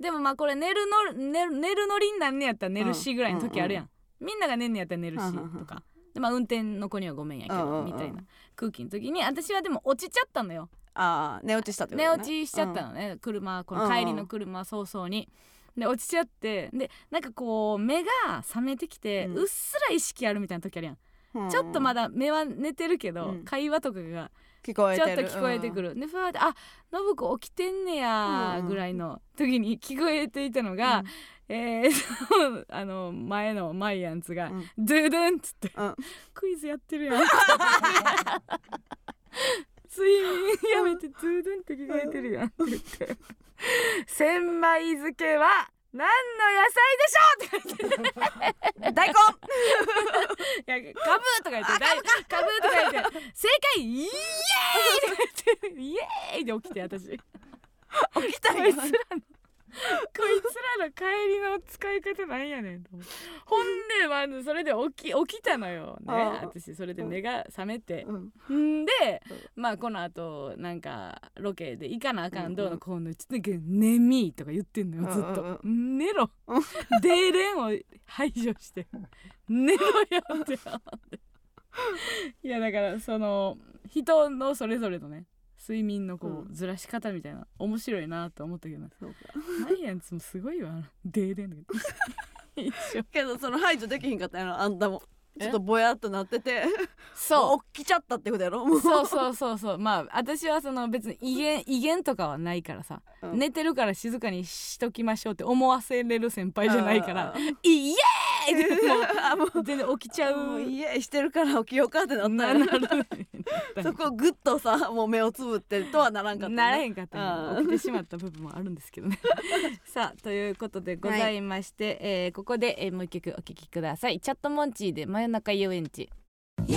でもまあこれ寝るの寝る寝るのりになんねやったら寝るしぐらいの時あるやん、みんなが寝んねやったら寝るしとか。でまあ運転の子にはごめんやけどみたいな空気の時に私はでも落ちちゃったのよ。ああ寝落ちしたってこと寝ね落ちしちゃったのね、車この帰りの車早々に。で落ちちゃって。でなんかこう目が覚めてきて、うっすら意識あるみたいな時あるやん、うん。ちょっとまだ目は寝てるけど、うん。会話とかが聞こえちょてるっと聞こえてくる、でふわーってあ信子起きてんねやうん。ぐらいの時に聞こえていたのが、えーそう [LAUGHS] あの前のマイアンツが「うん。ドゥドゥン」っつって、うん。クイズやってるやん。[LAUGHS] 睡眠やめてドゥドゥンって聞こえてるやんって言って「千枚漬けは何の野菜でしょ!」って書いて [LAUGHS] 大根。[LAUGHS] いやカブとか言って大カブとか言って。正解イエーイとか言って。イエーイで起きて私。起きたよこいつ [LAUGHS] らのつらの帰りの使い方なんやねんとほんでまずそれで起き起きたのよね。ああ私それで目が覚めて。うん。んでまあこの後なんかロケで行かなあかんどうのこうの。ちょっと「寝み」とか言ってんのよずっうん。と「寝ろ」デーレンを排除して「寝ろよ」って。[LAUGHS] いやだからその人のそれぞれのね睡眠のこううずらし方みたいな面白いなと思ったけどそうか。マイアンツもすごいわデーレンとか一緒。けどその排除できひんかったやろあんたも。え？ちょっとぼやっとなってて。そう。も起きちゃったってことやろそうそうそうそう。まあ私はその別に威厳威厳とかはないからさ、うん。寝てるから静かにしときましょうって思わせれる先輩じゃないから。あー「イエーイ!」ってもあもうう全然起きちゃう。もう家してるから起きようかってなったなよなる。そこグッとさもう目をつぶってとはならんかった、ね、ならへんかったんやうん。起きてしまった部分もあるんですけどね。[LAUGHS] さあということでございまして、えーここで、えーもう一曲お聴きください。チャットモンチーで真夜中遊園地。A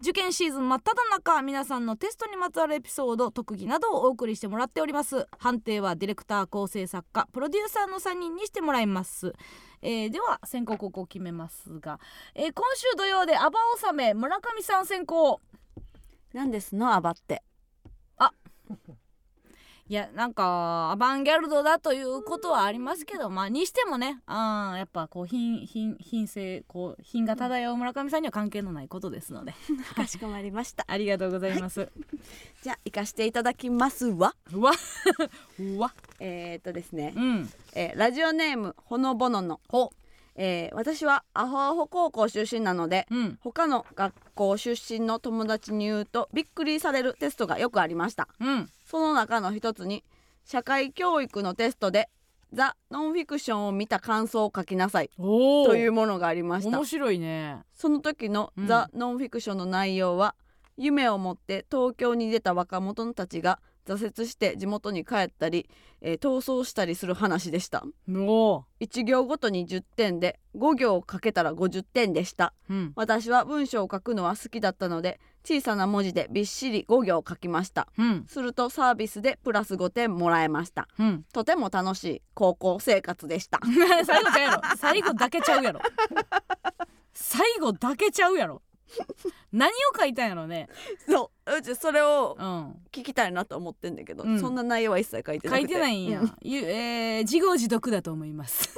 受験シーズン真っ只中皆さんのテストにまつわるエピソード特技などをお送りしてもらっております。判定はディレクター構成作家プロデューサーの3人にしてもらいます、えーでは先行後攻決めますが、えー今週土曜でアバ納め村上さん先行なんですのアバっていやなんかアバンギャルドだということはありますけどまあにしてもねあーやっぱこう品品品性こう品が漂う村上さんには関係のないことですので。かしこまりました。[LAUGHS] ありがとうございます、じゃあ行かしていただきますわ。うわう [LAUGHS] わ。えー、っとですね。う、ん。えーラジオネームほのぼのの。ほえー私はアホアホ高校出身なのでうん。他の学校出身の友達に言うとびっくりされるテストがよくありました。うん。その中の一つに社会教育のテストでザ・ノンフィクションを見た感想を書きなさいおというものがありました。面白いね。その時のうん。ザ・ノンフィクションの内容は、夢を持って東京に出た若者たちが挫折して地元に帰ったり、えー逃走したりする話でした。お1行ごとに10点で5行書けたら50点でした。うん。私は文章を書くのは好きだったので小さな文字でびっしり5行書きました。うん。するとサービスでプラス5点もらえました。うん。とても楽しい高校生活でした。[LAUGHS] 最後だけちゃうやろ。最後だけちゃうやろ [LAUGHS] 何を書いたんやろね。そう。うちそれをうん。聞きたいなと思ってんだけど、うん。そんな内容は一切書いてな書くて。いてないんや、うゆえー自業自得だと思います。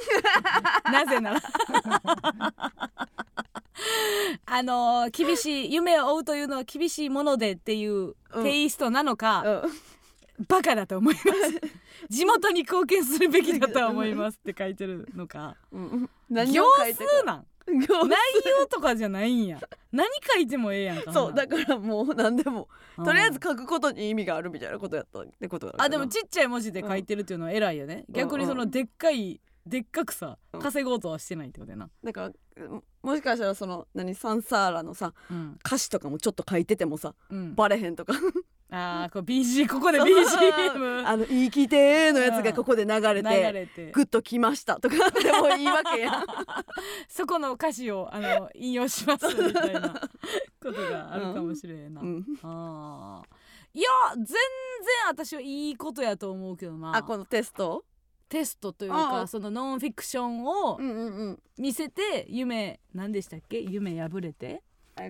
[LAUGHS] なぜなら。[LAUGHS] あのー厳しい夢を追うというのは厳しいものでっていううん。テイストなのか、うん。バカだと思います。地元に貢献するべきだと思いますって書いてるのか。うん、何行を書いて数なん。行内容とかじゃないんや。[LAUGHS] 何書いてもええやんかそうだからもう何でもうん。とりあえず書くことに意味があるみたいなことやったってことだあでもちっちゃい文字で書いてるっていうのは偉いよね、うん。逆にそのでっかいでっかくさうん。稼ごうとはしてないってことやな、だからももしかしたらその何サンサーラのさうん。歌詞とかもちょっと書いててもさうん、バレへんとかあーこう BG ここで BGM あの「生きて」のやつがここで流れ流て。グッときましたとかでもいいわけやん。[LAUGHS] そこの歌詞をあの引用しますみたいなことがあるかもしれんな、うん。あー。いや全然私はいいことやと思うけどな。あこのテスト？テストというああかそのノンフィクションをうんうんうん。見せて夢何でしたっけ？夢破れて。え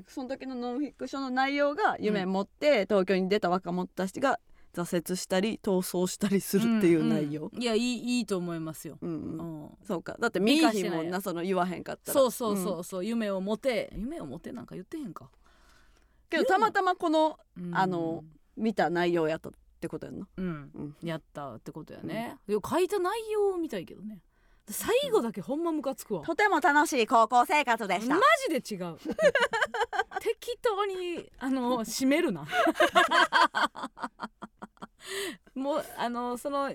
その時のノンフィクションの内容が夢持って東京に出た若者たちが挫折したり逃走したりするっていう内容ん、ん。いやいいいいと思いますよ、うんううん。んそうか。だって見いひんもんなその言わへんかったら。そうそうそうそう、夢を持て。夢を持てなんか言ってへんか、けどたまたまこのうん。あの見た内容やったってことやんな。うん。うん。やったってことやね、いや書いた内容を見たいけどね最後だけほんまムカつくわ。とても楽しい高校生活でマジで違う。[LAUGHS] 適当にあの締めるな。[LAUGHS] もうあのその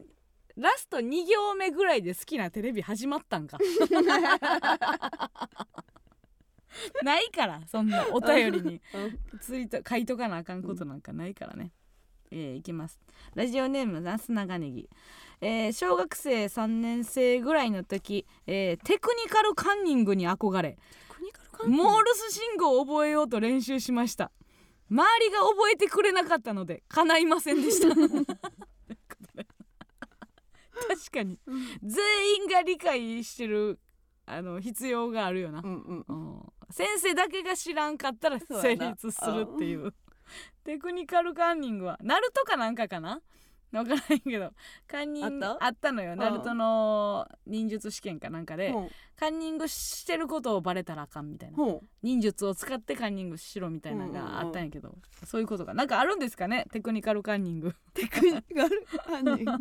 ラスト2行目ぐらいで好きなテレビ始まったんか。[LAUGHS] ないからそんなお便りに。ツイート書いとかなあかんことなんかないからね、えーいきます。ラジオネームなす長ネギ、えー小学生3年生ぐらいの時、えーテクニカルカンニングに憧れモールス信号を覚えようと練習しました。周りが覚えてくれなかったので叶いませんでした。確かに。全員が理解してるあの必要があるよな、うんうんうん。先生だけが知らんかったら成立するっていう。テクニカルカンニングはナルトかなんかかな？分からないけどカンニングあったのよ。ナルトの忍術試験かなんかでほうカンニングしてることをバレたらあかんみたいな。ほ忍術を使ってカンニングしろみたいなのがあったんやけど、そういうことがなんかあるんですかね？テクニカルカンニングうテクニカルカンニング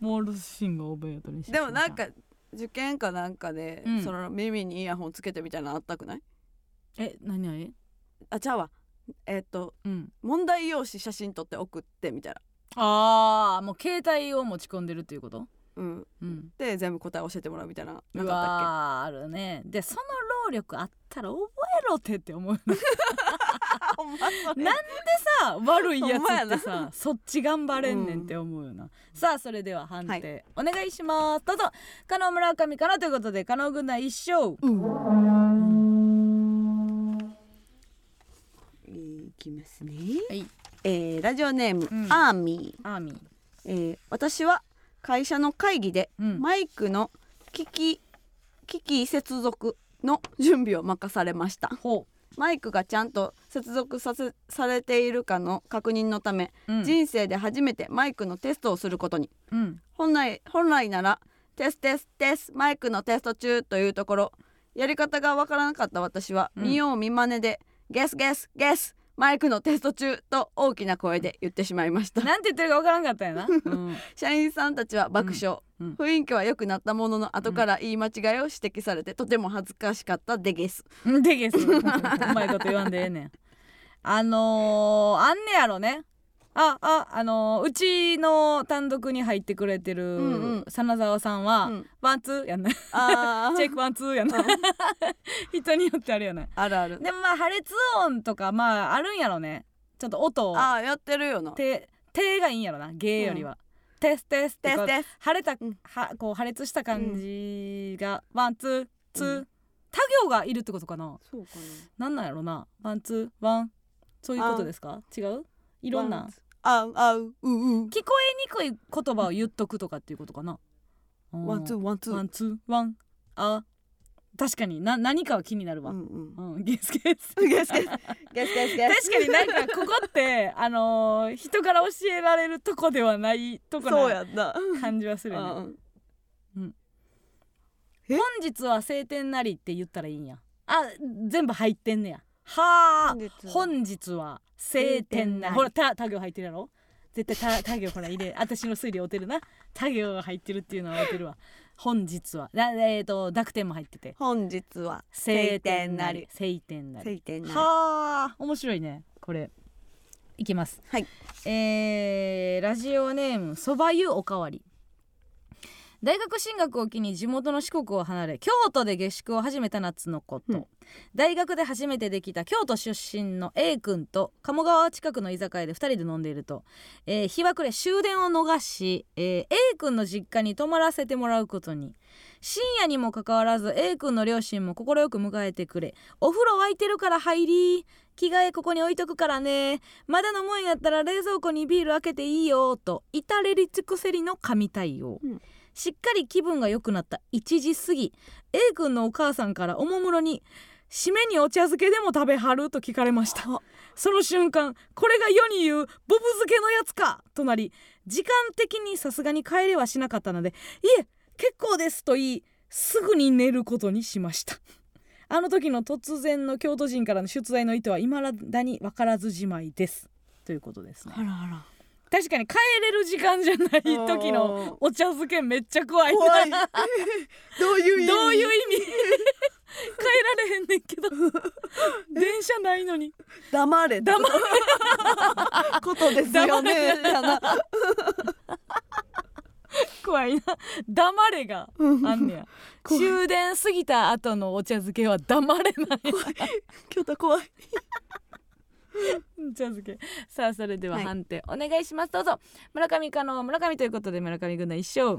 モールス信号を覚えようと練習しでもなんか受験かなんかで、うん。その耳にイヤホンつけてみたいなのあったくない？え何何あちゃうわ。えっ、とうん。問題用紙写真撮って送ってみたいなああもう携帯を持ち込んでるっていうこと？うん。うん。で全部答え教えてもらうみたいな。なかったっうわーあるね。でその労力あったら覚えろってって思うよな [LAUGHS] んまそれ。なんさ悪いやつってさそっち頑張れんねんって思うよな、さあそれでは判定、お願いします。どうぞ。加納村上からということで加納軍団一勝。いきますね、はいえーラジオネーム、うん。アーミー、アーミー。えー私は会社の会議でうん。マイクの機器機器接続の準備を任されました。ほマイクがちゃんと接続させされているかの確認のため、う、うん。人生で初めてマイクのテストをすることに。うん、本来本来ならテステステスマイクのテスト中というところやり方がわからなかった私は、うん。見よう見まねでゲスゲスゲスマイクのテスト中と大きな声で言ってしまいました。なんて言ってるかわからんかったんやな、うん、社員さんたちは爆笑、うん。うん。雰囲気は良くなったものの後から言い間違いを指摘されてとても恥ずかしかったでゲスでげす。[LAUGHS] うまいこと言わんでええねん。あのー、あんねやろねあああのーうちの単独に入ってくれてるうんうん。真澤さんは、うん。ワンツーやんな。あ [LAUGHS] チェックワンツーやんな。[LAUGHS] 人によってあるよね。あるある。でもまあ破裂音とかまああるんやろね。ちょっと音を。あーやってるよな。手手がいいんやろな。ゲーよりは、テステスこうテステス。腫れた、うん。はこう破裂した感じが、ワンツーツー、うん。他行がいるってことかな。そうかな。んなんやろな。ワンツーワン。そういうことですか？違う？いろんなあうあううう。聞こえにくい言葉を言っとくとかっていうことかな。one two one two。 one two one。あ確かに。な何かは気になるわ、ううん。うん。テステス。[LAUGHS] テステス。テステステス。確かになんかここって [LAUGHS] あのー人から教えられるとこではないとこな感じはするよね。うん本日は晴天なりって言ったらいいんや。あ全部入ってんねやはあ本日は。晴天なり。ほらたタ行入ってるやろ？絶対た他行ほら入れ。私の推理合うてるな。他行が入ってるっていうのは合うてるわ。本日は。だえっ、と濁点も入ってて。本日は晴天なり。晴天なり。晴天なり。はあ面白いねこれ。いきます。はい。えーラジオネームそば湯おかわり大学進学を機に地元の四国を離れ京都で下宿を始めた夏のこと、うん。大学で初めてできた京都出身の A 君と鴨川近くの居酒屋で2人で飲んでいると、えー日は暮れ終電を逃し、えー A 君の実家に泊まらせてもらうことに。深夜にもかかわらず A 君の両親も快く迎えてくれ。お風呂沸いてるから入り着替えここに置いとくからね。まだ飲むんやったら冷蔵庫にビール開けていいよと至れり尽くせりの神対応、うんしっかり気分が良くなった。1時過ぎ。A 君のお母さんからおもむろに「締めにお茶漬けでも食べはる?」と聞かれました。その瞬間これが世に言うボブ漬けのやつか！となり時間的にさすがに帰れはしなかったので「いえ結構です」と言いすぐに寝ることにしました。あの時の突然の京都人からの出題の意図は未だに分からずじまいです。ということですね。あらあら確かに帰れる時間じゃない時のお茶漬けめっちゃ怖いな。怖い。[LAUGHS] どういう意味？どういう意味？[LAUGHS] 帰られへんねんけど。[LAUGHS] 電車ないのに。黙れ黙れ。ことですよね。怖いな。黙れがあんねや。終電過ぎた後のお茶漬けは黙れない。京都怖い。お [LAUGHS] 茶漬け。さあそれでははい。判定お願いします。どうぞ。村上かの村上ということで村上軍団一勝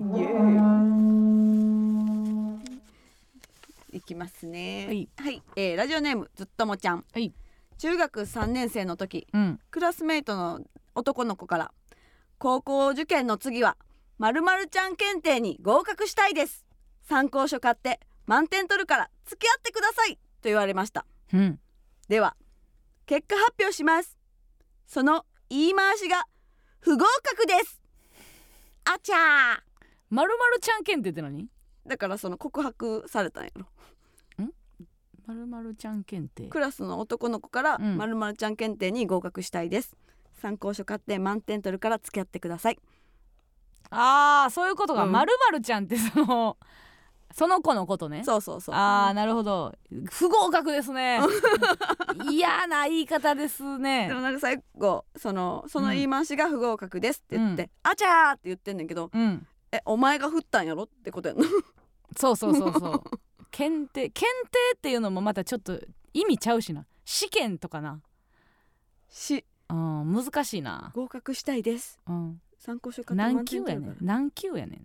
いきますね。はい、はい。えーラジオネームずっともちゃん、はい。中学3年生の時うん。クラスメイトの男の子から高校受験の次はまるまるちゃん検定に合格したいです。参考書買って満点取るから付き合ってくださいと言われました。うん。では結果発表します。その言い回しが不合格です。あちゃー。まるまるちゃん検定って何？だからその告白されたんやろ。まるまるちゃん検定。クラスの男の子からうん。まるまるちゃん検定に合格したいです。参考書買って満点取るから付き合ってください。ああそういうことがうん。まるまるちゃんってそのその子のことね。そうそうそう。ああなるほど。不合格ですね。嫌な言い方ですでねもなんか最後そのその言い回しが不合格ですって言って、うん。あちゃーって言ってんねんけどうん。えお前が振ったんやろってことやんなそうそうそうそう。検定検定っていうのもまたちょっと意味ちゃうしな。試験とかな。し。うん難しいな。合格したいです。うん。参考書買って何満級やねん。何級やねん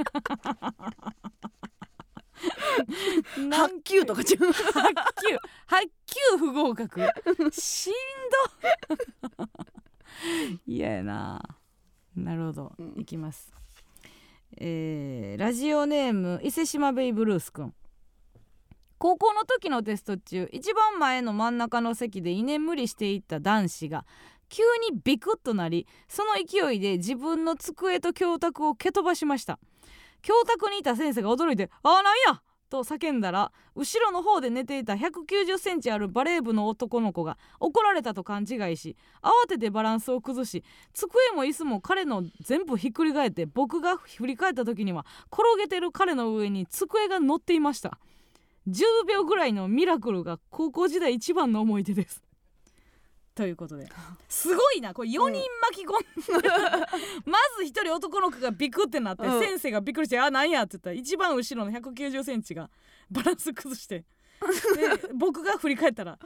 [LAUGHS] 8級とかちゃう？8級8級不合格。しんど。[LAUGHS] 嫌やな。なるほど、うん。いきます。えーラジオネーム伊勢島ベイブルースくん。高校の時のテスト中一番前の真ん中の席で居眠りしていた男子が急にビクッとなりその勢いで自分の机と教卓を蹴飛ばしました教卓にいた先生が驚いて「ああなんや!」と叫んだら後ろの方で寝ていた1 9 0センチあるバレー部の男の子が怒られたと勘違いし慌ててバランスを崩し机も椅子も彼の全部ひっくり返って僕が振り返った時には転げてる彼の上に机が乗っていました10秒ぐらいのミラクルが高校時代一番の思い出ですということで。すごいな。これ4人巻き込んで、まず1人男の子がビクってなって、うん。先生がびっくりして「あなんや?」って言ったら一番後ろの1 9 0センチがバランス崩してで [LAUGHS] 僕が振り返ったら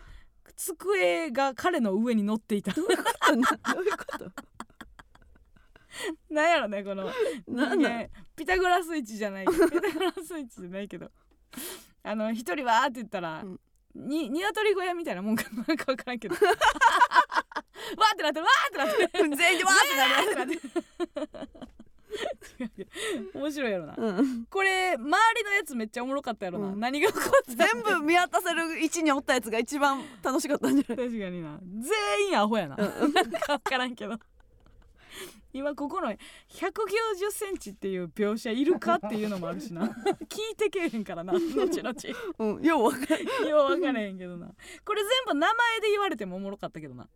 机が彼の上に乗っていた。どういうことなどういうこと？なんやろねこの。なんなん人間ピタゴラスイッチじゃない。ピタゴラスイッチじゃないけど。あの一人はーって言ったら、うんに鶏小屋みたいなもんかなんか分からんけど。[LAUGHS] わーってなってるわーってなってる。全員でわーってなってる。面白いやろな、うん。これ周りのやつめっちゃおもろかったやろな、うん。何が起こってた？全部見渡せる位置におったやつが一番楽しかったんじゃない？確かにな。全員アホやな、[LAUGHS] なんか分からんけど今ここの190センチっていう描写いるかっていうのもあるしな。[LAUGHS] 聞いてけえへんからな。後々。うんようわかるよう分からへんけどな。これ全部名前で言われてもおもろかったけどな。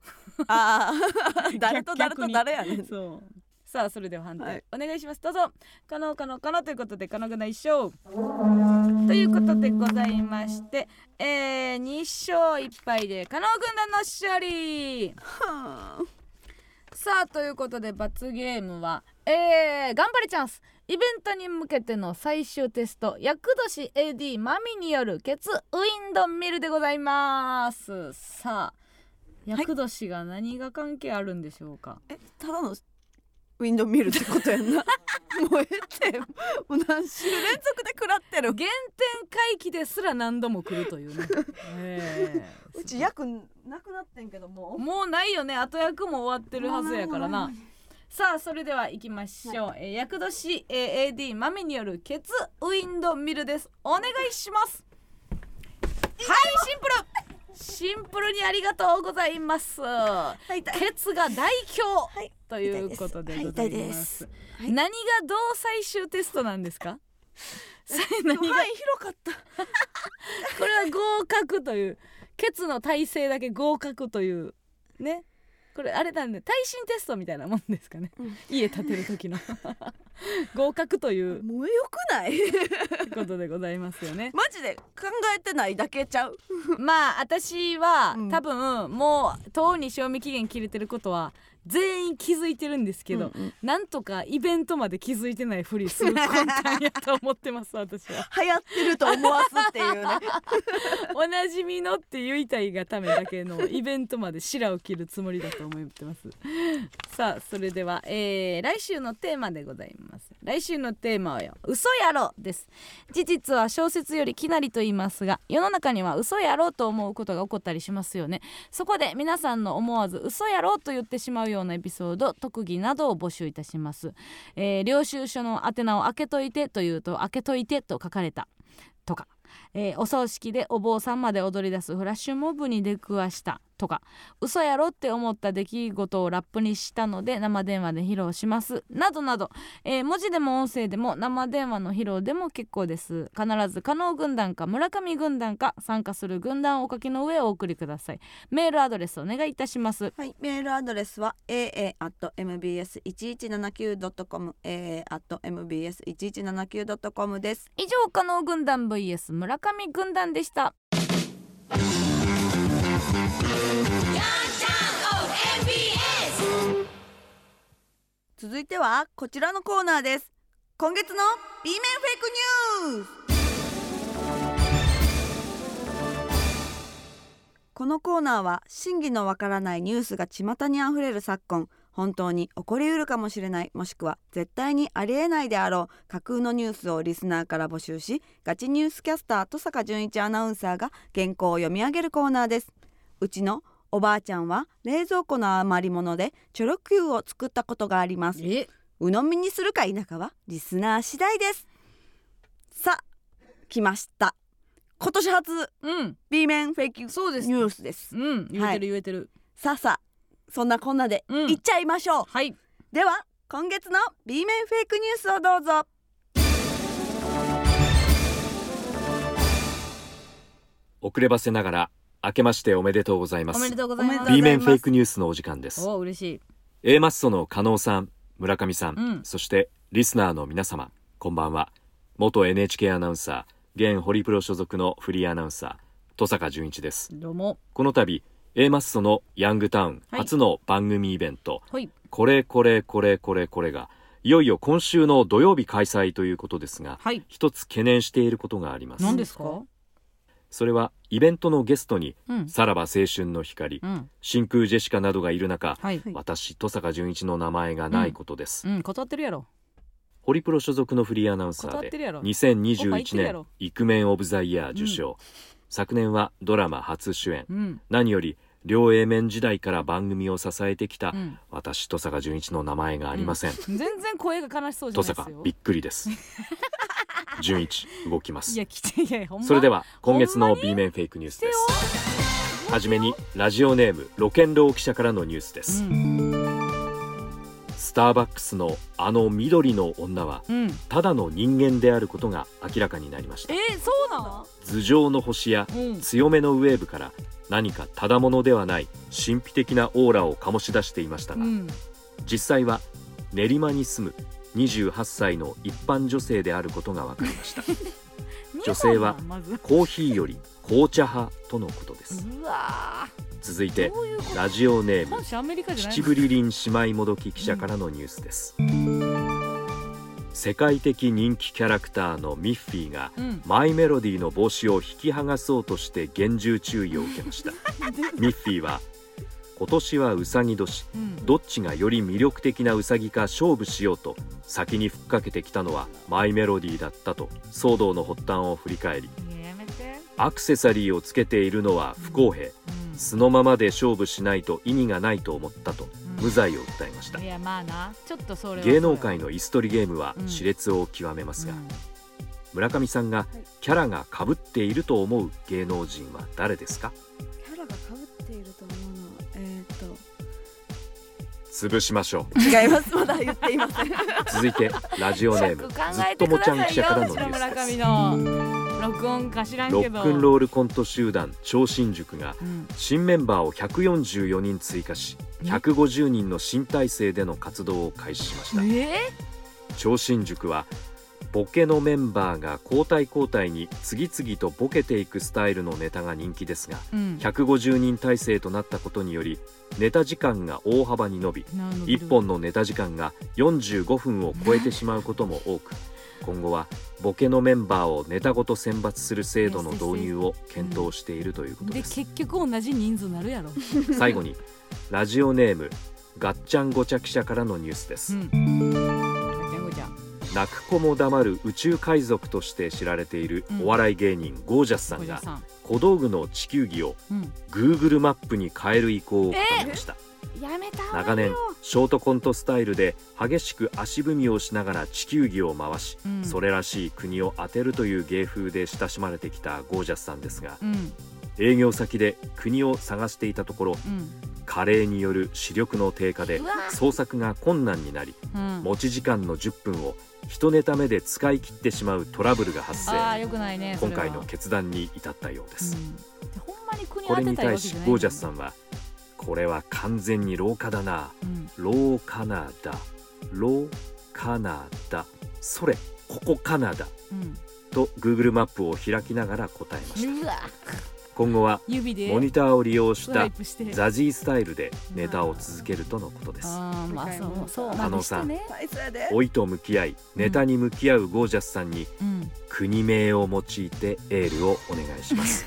ああ [LAUGHS] 誰と誰と誰やねん。そう。さあそれでは判定、はい。お願いします。どうぞ。可能可能可能ということで可能がない一勝ということでございましてえー、2勝1敗で可能軍団の勝利。はあさあということで罰ゲームはえー、頑張れチャンス。イベントに向けての最終テスト。厄年 AD マミによるケツウィンドミルでございます。さあ厄年が何が関係あるんでしょうか、えただのウィンドウミルってことやんな。[LAUGHS] もうえて。もう何週連続で食らってる。原点回帰ですら何度も来るというね、[LAUGHS] ええ。うち役なくなってんけども。うもうないよね。後役も終わってるはずやからな。さあそれでは行きましょう、えー厄年、えー AD マミによるケツウィンドミルです。お願いします。はいシンプルシンプルにありがとうございます。ケツが大凶。はい。ということでございます。す。はい何がどう最終テストなんですか？さ [LAUGHS] 何が？はい広かった。[LAUGHS] これは合格という。ケツの体勢だけ合格という。ねこれあれだね耐震テストみたいなもんですかね、うん。家建てる時の。[LAUGHS] 合格という。[LAUGHS] もうよくない？[LAUGHS] ことでございますよね。マジで考えてないだけちゃう？まあ私は、うん。多分もうとうに賞味期限切れてることは全員気づいてるんですけど、うんうん。なんとかイベントまで気づいてないふりする [LAUGHS] 魂胆やと思ってます私は。流行ってると思わすっていうね。[LAUGHS] おなじみのって言いたいがためだけのイベントまで白を切るつもりだと思ってます。さあそれでは、えー来週のテーマでございます。来週のテーマはよ嘘やろです。事実は小説よりきなりと言いますが世の中には嘘やろと思うことが起こったりしますよね。そこで皆さんの思わず嘘やろと言ってしまうよようなエピソード特技などを募集いたします、えー領収書の宛名を開けといてというと開けといてと書かれたとか。えーお葬式でお坊さんまで踊り出すフラッシュモブに出くわしたとか嘘やろって思った出来事をラップにしたので生電話で披露しますなどなど、えー文字でも音声でも生電話の披露でも結構です。必ず加納軍団か村上軍団か参加する軍団をお書きの上お送りください。メールアドレスお願いいたします。はい、メールアドレスは aa.mbs1179.com aa.mbs1179.com です。以上加納軍団 vs 村上軍団でした。続いてはこちらのコーナーです。今月の B 面フェイクニュース。このコーナーは真偽のわからないニュースが巷にあふれる昨今。本当に起こりうるかもしれないもしくは絶対にありえないであろう架空のニュースをリスナーから募集しガチニュースキャスター登坂淳一アナウンサーが原稿を読み上げるコーナーです。うちのおばあちゃんは冷蔵庫の余り物でチョロ Q を作ったことがあります。え？鵜呑みにするか否かはリスナー次第です。さあ来ました。今年初うん。B 面フェイクニそうです。ュースです。うん。言えてる言えてる、さあさあそんなこんなでうん。いっちゃいましょう、はい。では今月の B 面フェイクニュースをどうぞ。遅ればせながら明けましておめでとうございます。おめでとうございます。おめでとう B 面フェイクニュースのお時間です。お嬉しい。A マッソの加納さん村上さん、うん。そしてリスナーの皆様こんばんは。元 NHK アナウンサー現ホリプロ所属のフリーアナウンサー登坂淳一です。どうも。この度 A マッソのヤングタウンはい。初の番組イベント、ほい。これこれこれこれこれがいよいよ今週の土曜日開催ということですがはい。一つ懸念していることがあります。何ですか？それはイベントのゲストにうん。さらば青春の光うん。真空ジェシカなどがいる中はい。はい。私登坂淳一の名前がないことです、うん。断ってるやろ。ホリプロ所属のフリーアナウンサーで断ってるやろ。お前2021年イクメンオブザイヤー受賞、昨年はドラマ初主演。うん。何より両 A 面時代から番組を支えてきた、うん。私登坂淳一の名前がありません、全然声が悲しそうじゃ登坂ないですよ。びっくりです。[LAUGHS] 淳一動きます。いや来ていやほんま。それでは今月の B 面フェイクニュースです。はじめにラジオネームロケンロー記者からのニュースです、うんスターバックスのあの緑の女はうん。ただの人間であることが明らかになりました。えー、そうなの？頭上の星やうん。強めのウェーブから何かただものではない神秘的なオーラを醸し出していましたが、うん。実際は練馬に住む28歳の一般女性であることが分かりました女性はコーヒーより紅茶派とのことです。続いてラジオネーム本社アメリカじゃない秩父りりん姉妹もどき記者からのニュースです、世界的人気キャラクターのミッフィーがうん。マイメロディーの帽子を引き剥がそうとして厳重注意を受けました。[LAUGHS] ミッフィーは今年はウサギ年。うん。どっちがより魅力的なウサギか勝負しようと先にふっかけてきたのはマイメロディーだったと騒動の発端を振り返り。アクセサリーをつけているのは不公平。うん。素のままで勝負しないと意味がないと思ったと無罪を訴えました。いやまあな。ちょっとそれは芸能界の椅子取りゲームはうん熾烈を極めますが、うん。村上さんがキャラが被っていると思う芸能人は誰ですか？キャラが被っていると思う潰しましょと違います。まだ言っていません。う続いてラジオネーム。ずっともちゃん記者からのニュースです録音か知らんロックンロールコント集団超新塾がうん。新メンバーを144人追加し150人の新体制での活動を開始しました。え？超新塾はボケのメンバーが交代交代に次々とボケていくスタイルのネタが人気ですがうん。150人体制となったことによりネタ時間が大幅に伸びなるほど。1本のネタ時間が45分を超えてしまうことも多く今後はボケのメンバーをネタごと選抜する制度の導入を検討しているということでです結局同じ人数になるやろ、最後にラジオネームガッチャンゴチャ記者からのニュースです。うん、ごちゃんごちゃん泣く子も黙る宇宙海賊として知られているお笑い芸人ゴージャスさんが小道具の地球儀をうん、Google マップに変える意向を固めました。長年ショートコントスタイルで激しく足踏みをしながら地球儀を回し、うん。それらしい国を当てるという芸風で親しまれてきたゴージャスさんですがうん営業先で国を探していたところうん。加齢による視力の低下で捜索が困難になりうん。持ち時間の10分を一ネタ目で使い切ってしまうトラブルが発生。ね今回の決断に至ったようです、うん。これに対しゴージャスさんはこれは完全に廊下だな。うん。廊カナダ。廊カナダ。それここカナダ。うん。と Google マップを開きながら答えました今後は指でモニターを利用したザジースタイルでネタを続けるとのことです。あーまあそうそうあまのさでしてね大切やで。老いと向き合いネタに向き合うゴージャスさんにうん。国名を用いてエールをお願いします。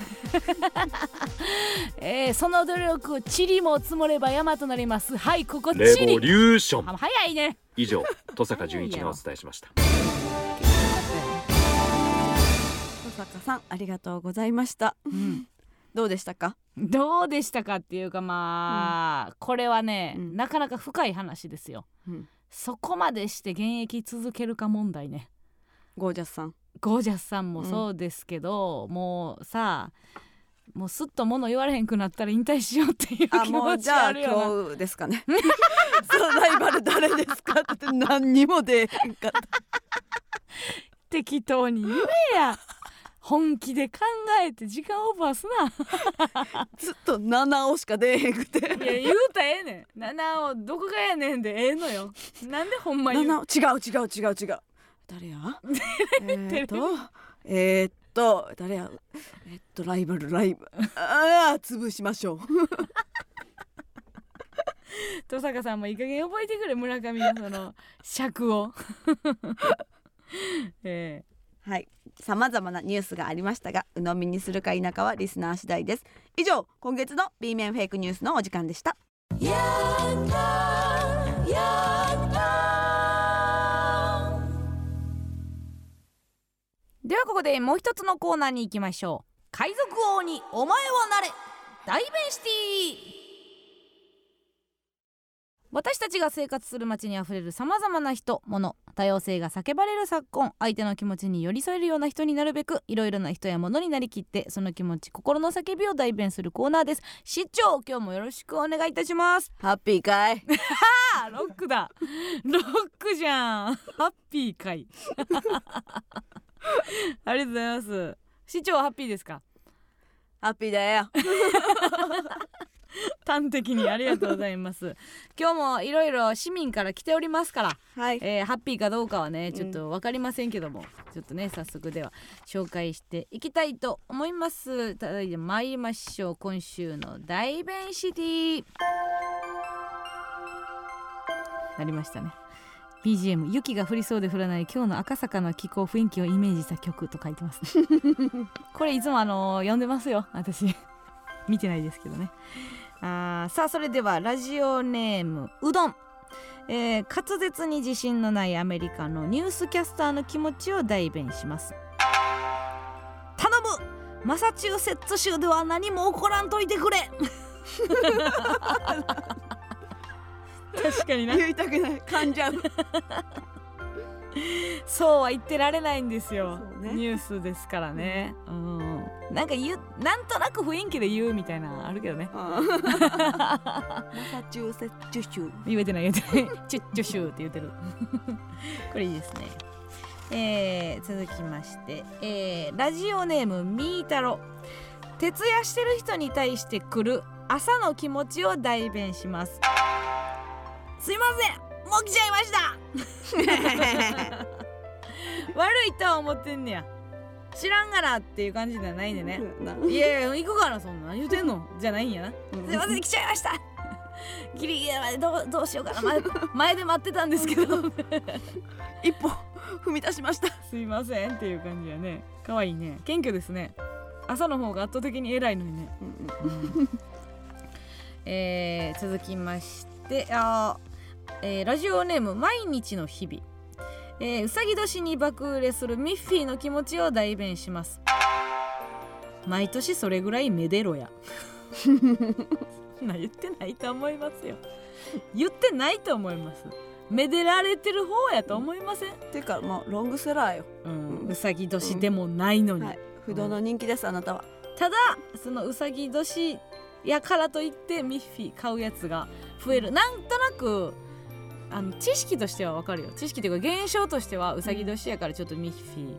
[LAUGHS] えー、その努力塵も積もれば山となります。はいここレ塵ボリューション。あ早いね。以上登坂淳一がお伝えしました。小坂さんありがとうございました。うんどうでしたか？どうでしたかっていうかまあ、これはね、うん。なかなか深い話ですよ、うん。そこまでして現役続けるか問題ね。ゴージャスさん。ゴージャスさんもそうですけど、もうさもうすっと物言われへんくなったら引退しようっていうあ気もうじゃあ持ちあるよな。今日ですかね。[LAUGHS] そのライバル誰ですかって何にも出えへんかった。[LAUGHS] 適当に言えや本気で考えて時間オーバーす [LAUGHS] ずっと七尾しか出えへんくて。ないや言うたらええねん。七をどこがやねんでええのよ。なんでほんまに違う違う違う違う。[LAUGHS] 誰や？えーっとえーっと誰や？えっとライバルライバル。ああ潰しましょう。[LAUGHS] 登坂さんもいい加減覚えてくれ村上のその尺を。え。はいさまざまなニュースがありましたが鵜呑みにするか否かはリスナー次第です。以上今月の B 面フェイクニュースのお時間でした。ー。ではここでもう一つのコーナーに行きましょう。海賊王にお前はなれ。大弁シティ。私たちが生活する街にあふれるさまざまな人物多様性が叫ばれる昨今相手の気持ちに寄り添えるような人になるべくいろいろな人や物になりきってその気持ち心の叫びを代弁するコーナーです。市長今日もよろしくお願いいたします。ハッピーかい。あ [LAUGHS] ロックだ。ロックじゃん。ハッピーかい。[LAUGHS] ありがとうございます。市長はハッピーですか？ハッピーだよ端的に。ありがとうございます。[LAUGHS] 今日もいろいろ市民から来ておりますから、はい。えーハッピーかどうかはねん。ちょっと分かりませんけども、ちょっとね早速では紹介していきたいと思います。ただいま参りましょう。今週の大弁シティ。なりましたね。BGM 雪が降りそうで降らない今日の赤坂の気候雰囲気をイメージした曲と書いてます [LAUGHS] これいつもあの読んでますよ。私。見てないですけどねあーさあそれではラジオネームうどん、えー滑舌に自信のないアメリカのニュースキャスターの気持ちを代弁します。頼む！マサチューセッツ州では何も起こらんといてくれ！確かにな。言いたくない。噛んじゃう [LAUGHS] そうは言ってられないんですよ、ね。ニュースですからね。うん。なんか言うなんとなく雰囲気で言うみたいなのあるけどね。マサチューセッツ州言えてない言えてない。[LAUGHS] チュッチュシューって言ってる。[LAUGHS] これいいですね。えー、続きまして、えー、ラジオネームみーたろ。徹夜してる人に対して来る朝の気持ちを代弁します。すいませんもう来ちゃいました。[LAUGHS] 悪いとは思ってんねや。知らんがなっていう感じではないんでね。いやいや行くからそんなん言うてんの。じゃないんやな。すいません来ちゃいました。ギリギリまでどうどうしようかな。前 [LAUGHS] 前で待ってたんですけど。一歩踏み出しました。すいませんっていう感じやね。可愛いね。謙虚ですね。朝の方が圧倒的に偉いのにね、[LAUGHS] えー続きましてあー、えーラジオネーム毎日の日々。えーうさぎ年に爆売れするミッフィーの気持ちを代弁します。毎年それぐらいめでろや。[LAUGHS] な言ってないと思いますよ。言ってないと思います。めでられてる方やと思いません、っていうかもうロングセラーよ。うん、うさぎ年でもないのに、はい。不動の人気ですあなたは。ただそのうさぎ年やからといってミッフィー買うやつが増える。なんとなくあの知識としてはわかるよ。知識というか現象としてはうさぎ年やからちょっとミッフィー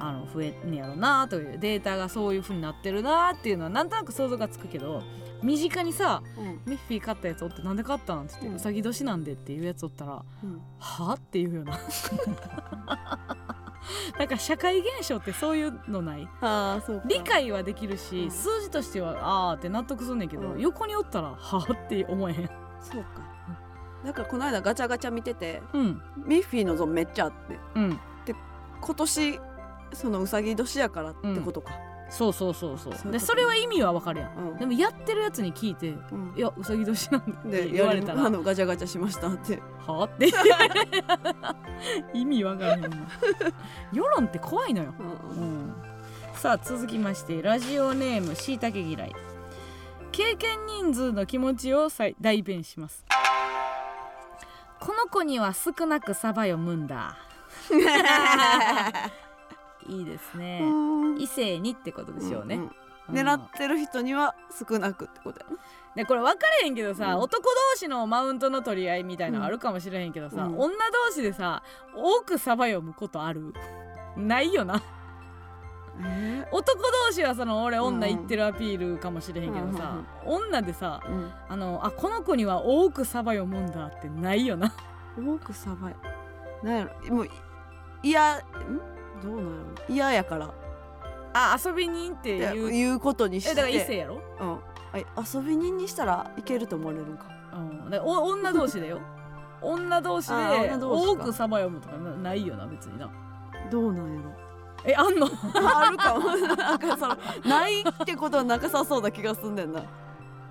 あの増えんねやろなというデータがそういう風になってるなっていうのはなんとなく想像がつくけど身近にさうん。ミッフィー買ったやつおってなんで買ったんって言って、うん。うさぎ年なんでっていうやつおったらうん。はっていうような。[LAUGHS] なんか社会現象ってそういうのない？ああそうか。理解はできるし、うん。数字としてはあーって納得すんねんけど、うん。横におったらはって思えへん。そうかだからこの間ガチャガチャ見ててうん。ミッフィーの像めっちゃあって。うん。今年そのうさぎ年やからってことか、そうそうそうそう。そういうことでそれは意味はわかるやん、うん。でもやってるやつに聞いてうんいやうさぎ年なんだってで言われたら。あのガチャガチャしましたって。はって。意味わからへんな。世論って怖いのよ、うんうん、さあ続きましてラジオネームしいたけ嫌い。経験人数の気持ちを代弁しますこの子には少なくサバ読むんだ。[LAUGHS] いいですね。異性にってことでしょうね、んんうん。狙ってる人には少なくってことやなでこれ分かれへんけどさ、うん。男同士のマウントの取り合いみたいなのあるかもしれへんけどさ、うん。女同士でさ多くサバ読むことある？ないよなえ男同士はその俺うん女言ってるアピールかもしれへんけどさ、女でさーうん。あのあこの子には多くサバ読むんだってないよな。多くさばいなんやろ。もういいやん？どうなんやろ。嫌やから。っあ遊び人ってていういうことにして。えだから異性やろ、うん。あ遊び人にしたらいけると思われるんか。うん、だお女同士だよ。[LAUGHS] 女同士で多くサバ読むとかなないよな別にな。どうなんやろえあんの？[LAUGHS] あるかも。なんかそのないってことはなさそうな気がすんねんな。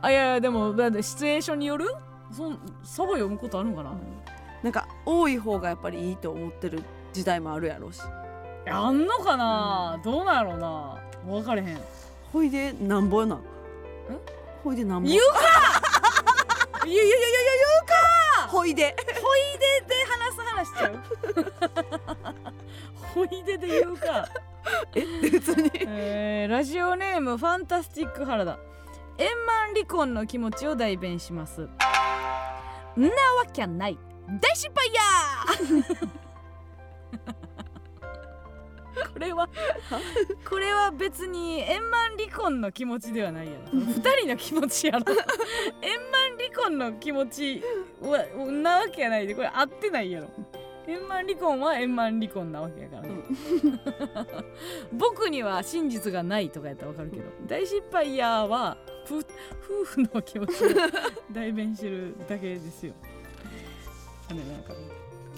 あいやいやでもだってシチュエーションによる？そんサバ読むことあるんかな、なんか多い方がやっぱりいいと思ってる時代もあるやろうし。あんのかな、どうなんやろうな？分かれへん。ほいでなんぼな。んほいでなんぼ。言うか！いやいやいやいや言うかほいで。ほいでで話す話しちゃう。[LAUGHS] ほいでで言うか。え別に。えーラジオネームファンタスティック原田。円満離婚の気持ちを代弁します。んなわけない。大失敗や！ー [LAUGHS] これは？これは別に円満離婚の気持ちではないやろ二人の気持ちやろ。円満離婚の気持ちはなわけやないでこれ合ってないやろ。円満離婚は円満離婚なわけやからね、[LAUGHS] 僕には真実がないとかやったらわかるけど。大失敗やーはふ夫婦の気持ちを代弁してるだけですよ。あのなんか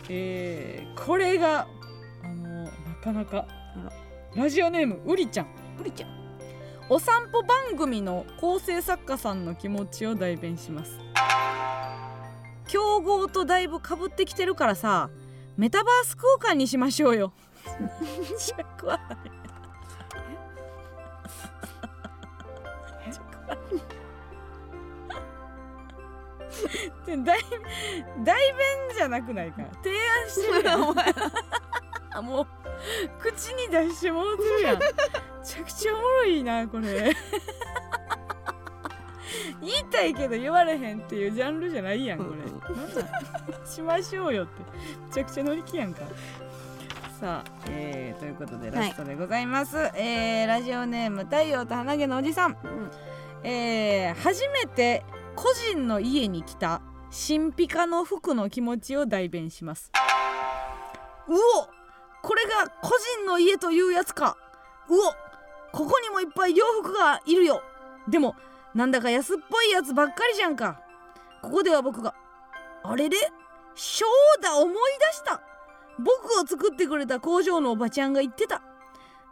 えー、これがあのなかなかラジオネームうりちゃん。うりちゃん。お散歩番組の構成作家さんの気持ちを代弁します競合とだいぶかぶってきてるからさメタバース空間にしましょうよ。[LAUGHS] ちゃ怖いめっちゃ怖いで代代弁じゃなくないか。提案してるやん。お前。あもう。口に出してもうてるやん。[LAUGHS] めちゃくちゃおもろいなこれ言いたいけど言われへんっていうジャンルじゃないやんこれ、うんなんしましょうよって。めちゃくちゃ乗り気やんか。さあ、えー、ということでラストでございます、えーラジオネーム太陽と花毛のおじさん。うん。えー初めて個人の家に来た新ピカの服の気持ちを代弁します。うお！これが個人の家というやつか。うお！ここにもいっぱい洋服がいるよ。でもなんだか安っぽいやつばっかりじゃんか。ここでは僕があれれ？そうだ思い出した。僕を作ってくれた工場のおばちゃんが言ってた。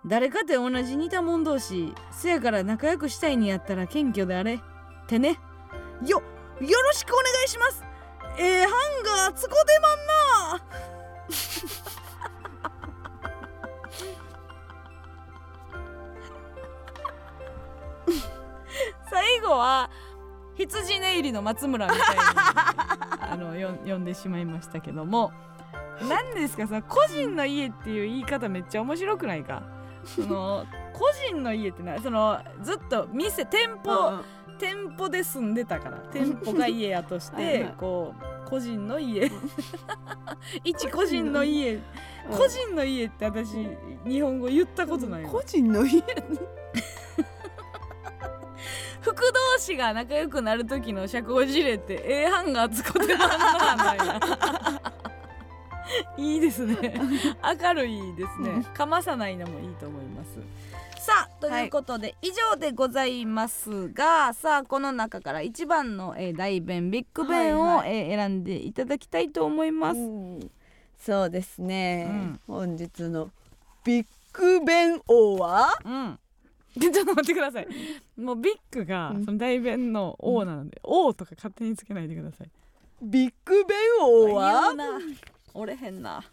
誰かて同じ似た者同士せやから仲良くしたいにやったら謙虚であれ。ってね。よよろしくお願いします。えー、ハンガーつこでまんな。最後は羊ネイリの松村みたいに [LAUGHS] あのよ呼んでしまいましたけども何ですかその個人の家っていう言い方めっちゃ面白くないか？その個人の家ってなそのずっと店店舗店舗で住んでたから店舗が家やとし [LAUGHS] はいてはい。こう個人の家。一個人の家。個人の家。って私日本語言ったことない個人の家服同士が仲良くなる時の社交辞令ってええハンガー使ってまんななんや [LAUGHS] いいですね。明るいですね。かまさないのもいいと思います。さあということで、以上でございますがさあこの中から一番の、えー大弁ビッグ弁を、はいはえー選んでいただきたいと思います、うん。そうですね、うん。本日のビッグ弁王は？うん。で [LAUGHS] ちょっと待ってください。もうビッグがうんその大弁の王なので、王とか勝手につけないでください。ビッグ弁王言は。折れへんな。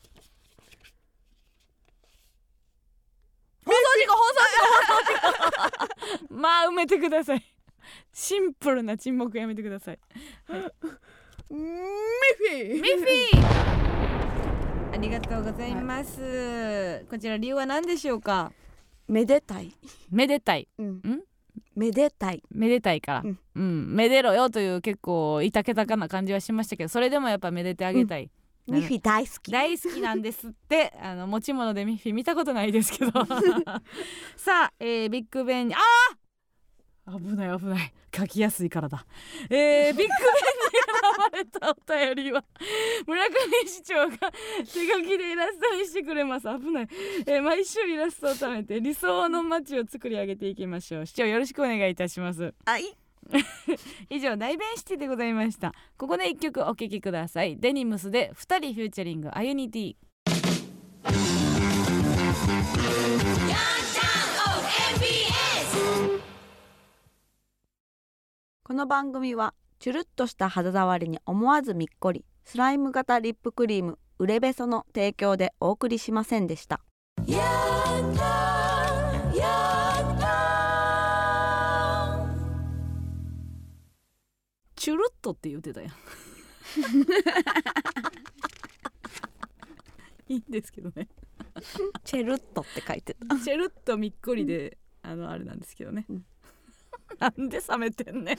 放送事故放送事故放送事故。[LAUGHS] まあ埋めてください。シンプルな沈黙やめてください。ミッフィーミッフィー。ありがとうございます。こちら理由は何でしょうか？めでたい、めでたい。うん。ん？めでたい。めでたいから、ううん。んめでろよという結構いたけたかな感じはしましたけどそれでもやっぱめでてあげたい、ミッフィー大好き。大好きなんですって。[LAUGHS] あの持ち物でミッフィー見たことないですけど。[LAUGHS] さあ、えービッグベンにあー！危ない危ない。書きやすいからだ。えー、ビッグベンれたお便りは村上市長が手書きでイラストにしてくれます。危ない、えー毎週イラストを貯めて理想の街を作り上げていきましょう。市長よろしくお願いいたします。あい。[LAUGHS] 以上大弁シティでございました。ここで一曲お聴きください。デニムスで二人 featuring アユニティ。この番組はチュルッとした肌触りに思わずみっこりスライム型リップクリームウレベソの提供でお送りしませんでした。チュルッとって言ってたやん。[LAUGHS] いいんですけどね。チェルットって書いてた。チェルッとみっこりであのあれなんですけどね、うん。なんで冷めてんね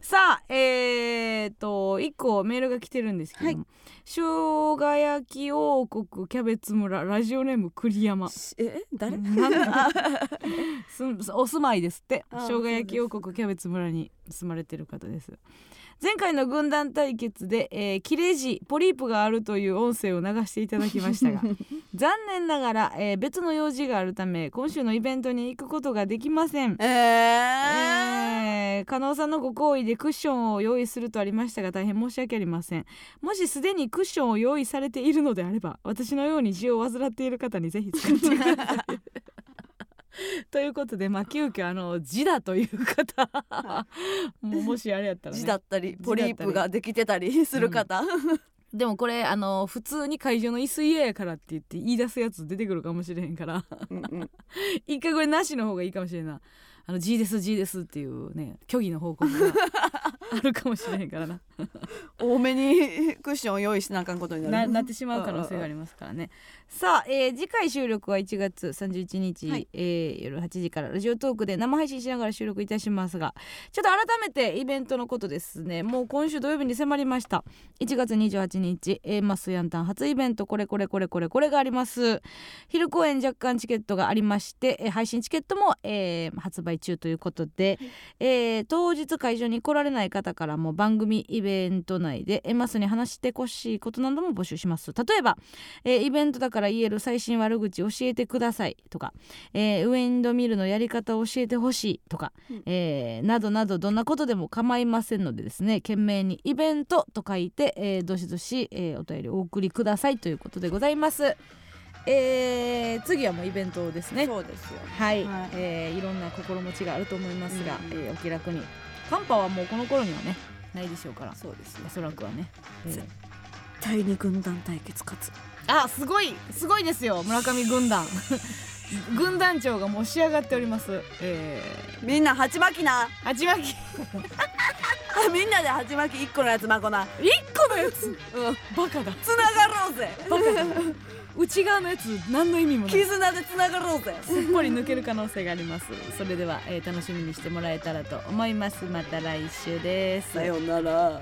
さあえー、と1個メールが来てるんですけども、生姜焼き王国キャベツ村ラジオネーム栗山。え誰？[LAUGHS] なんだ。すお住まいですって。あ生姜焼き王国キャベツ村に住まれてる方です。前回の軍団対決で、えー、切れ字ポリープがあるという音声を流していただきましたが [LAUGHS] 残念ながら、えー別の用事があるため今週のイベントに行くことができません。えー。えー、加納さんのご好意でクッションを用意するとありましたが大変申し訳ありません。もしすでにクッションを用意されているのであれば私のように痔を患っている方にぜひ使ってくださいということで [LAUGHS] まあ急遽あの痔だという方。もしあれやったらね。字だったりポリープができてたりする方、でもこれあの普通に会場の椅子嫌やからって言って言い出すやつ出てくるかもしれへんから。うんうん。[LAUGHS] 一回これなしの方がいいかもしれんなあの G です G ですっていうね虚偽の報告があるかもしれへんからな。[LAUGHS] 多めにクッションを用意しなあかんことになる。ななってしまう可能性がありますからね。さあ、えー次回収録は1月31日、はい。えー夜8時からラジオトークで生配信しながら収録いたしますがちょっと改めてイベントのことですね。もう今週土曜日に迫りました。1月28日 A マスヤンタン初イベントこれこれこれこれこれがあります。昼公演若干チケットがありまして、えー配信チケットも、えー発売売中ということで、えー当日会場に来られない方からも番組イベント内でエマスに話してほしいことなども募集します。例えば、えーイベントだから言える最新悪口教えてくださいとか、えーウェンドミルのやり方を教えてほしいとか、うん。えーなどなどどんなことでも構いませんのでですね懸命にイベントと書いて、えーどしどし、えーお便りお送りくださいということでございます。えー次はもうイベントですね。そうですよはい、はい。えーいろんな心持ちがあると思いますが、うん。えーお気楽に。寒波はもうこの頃にはねないでしょうから。そうですおそらくはね、えー。絶対に軍団対決勝つ。あすごいすごいですよ。村上軍団。[LAUGHS] 軍団長がもう仕上がっております。えみんな鉢巻きな。ー、鉢巻き。[LAUGHS] みんなで鉢巻き一個のやつまこな。一個のやつ。うん。バカだ。つながろうぜ。バカだ [LAUGHS] 内側のやつ何の意味もない。絆でつながろうぜ。すっぽり抜ける可能性があります。それでは、えー楽しみにしてもらえたらと思います。また来週です。さようなら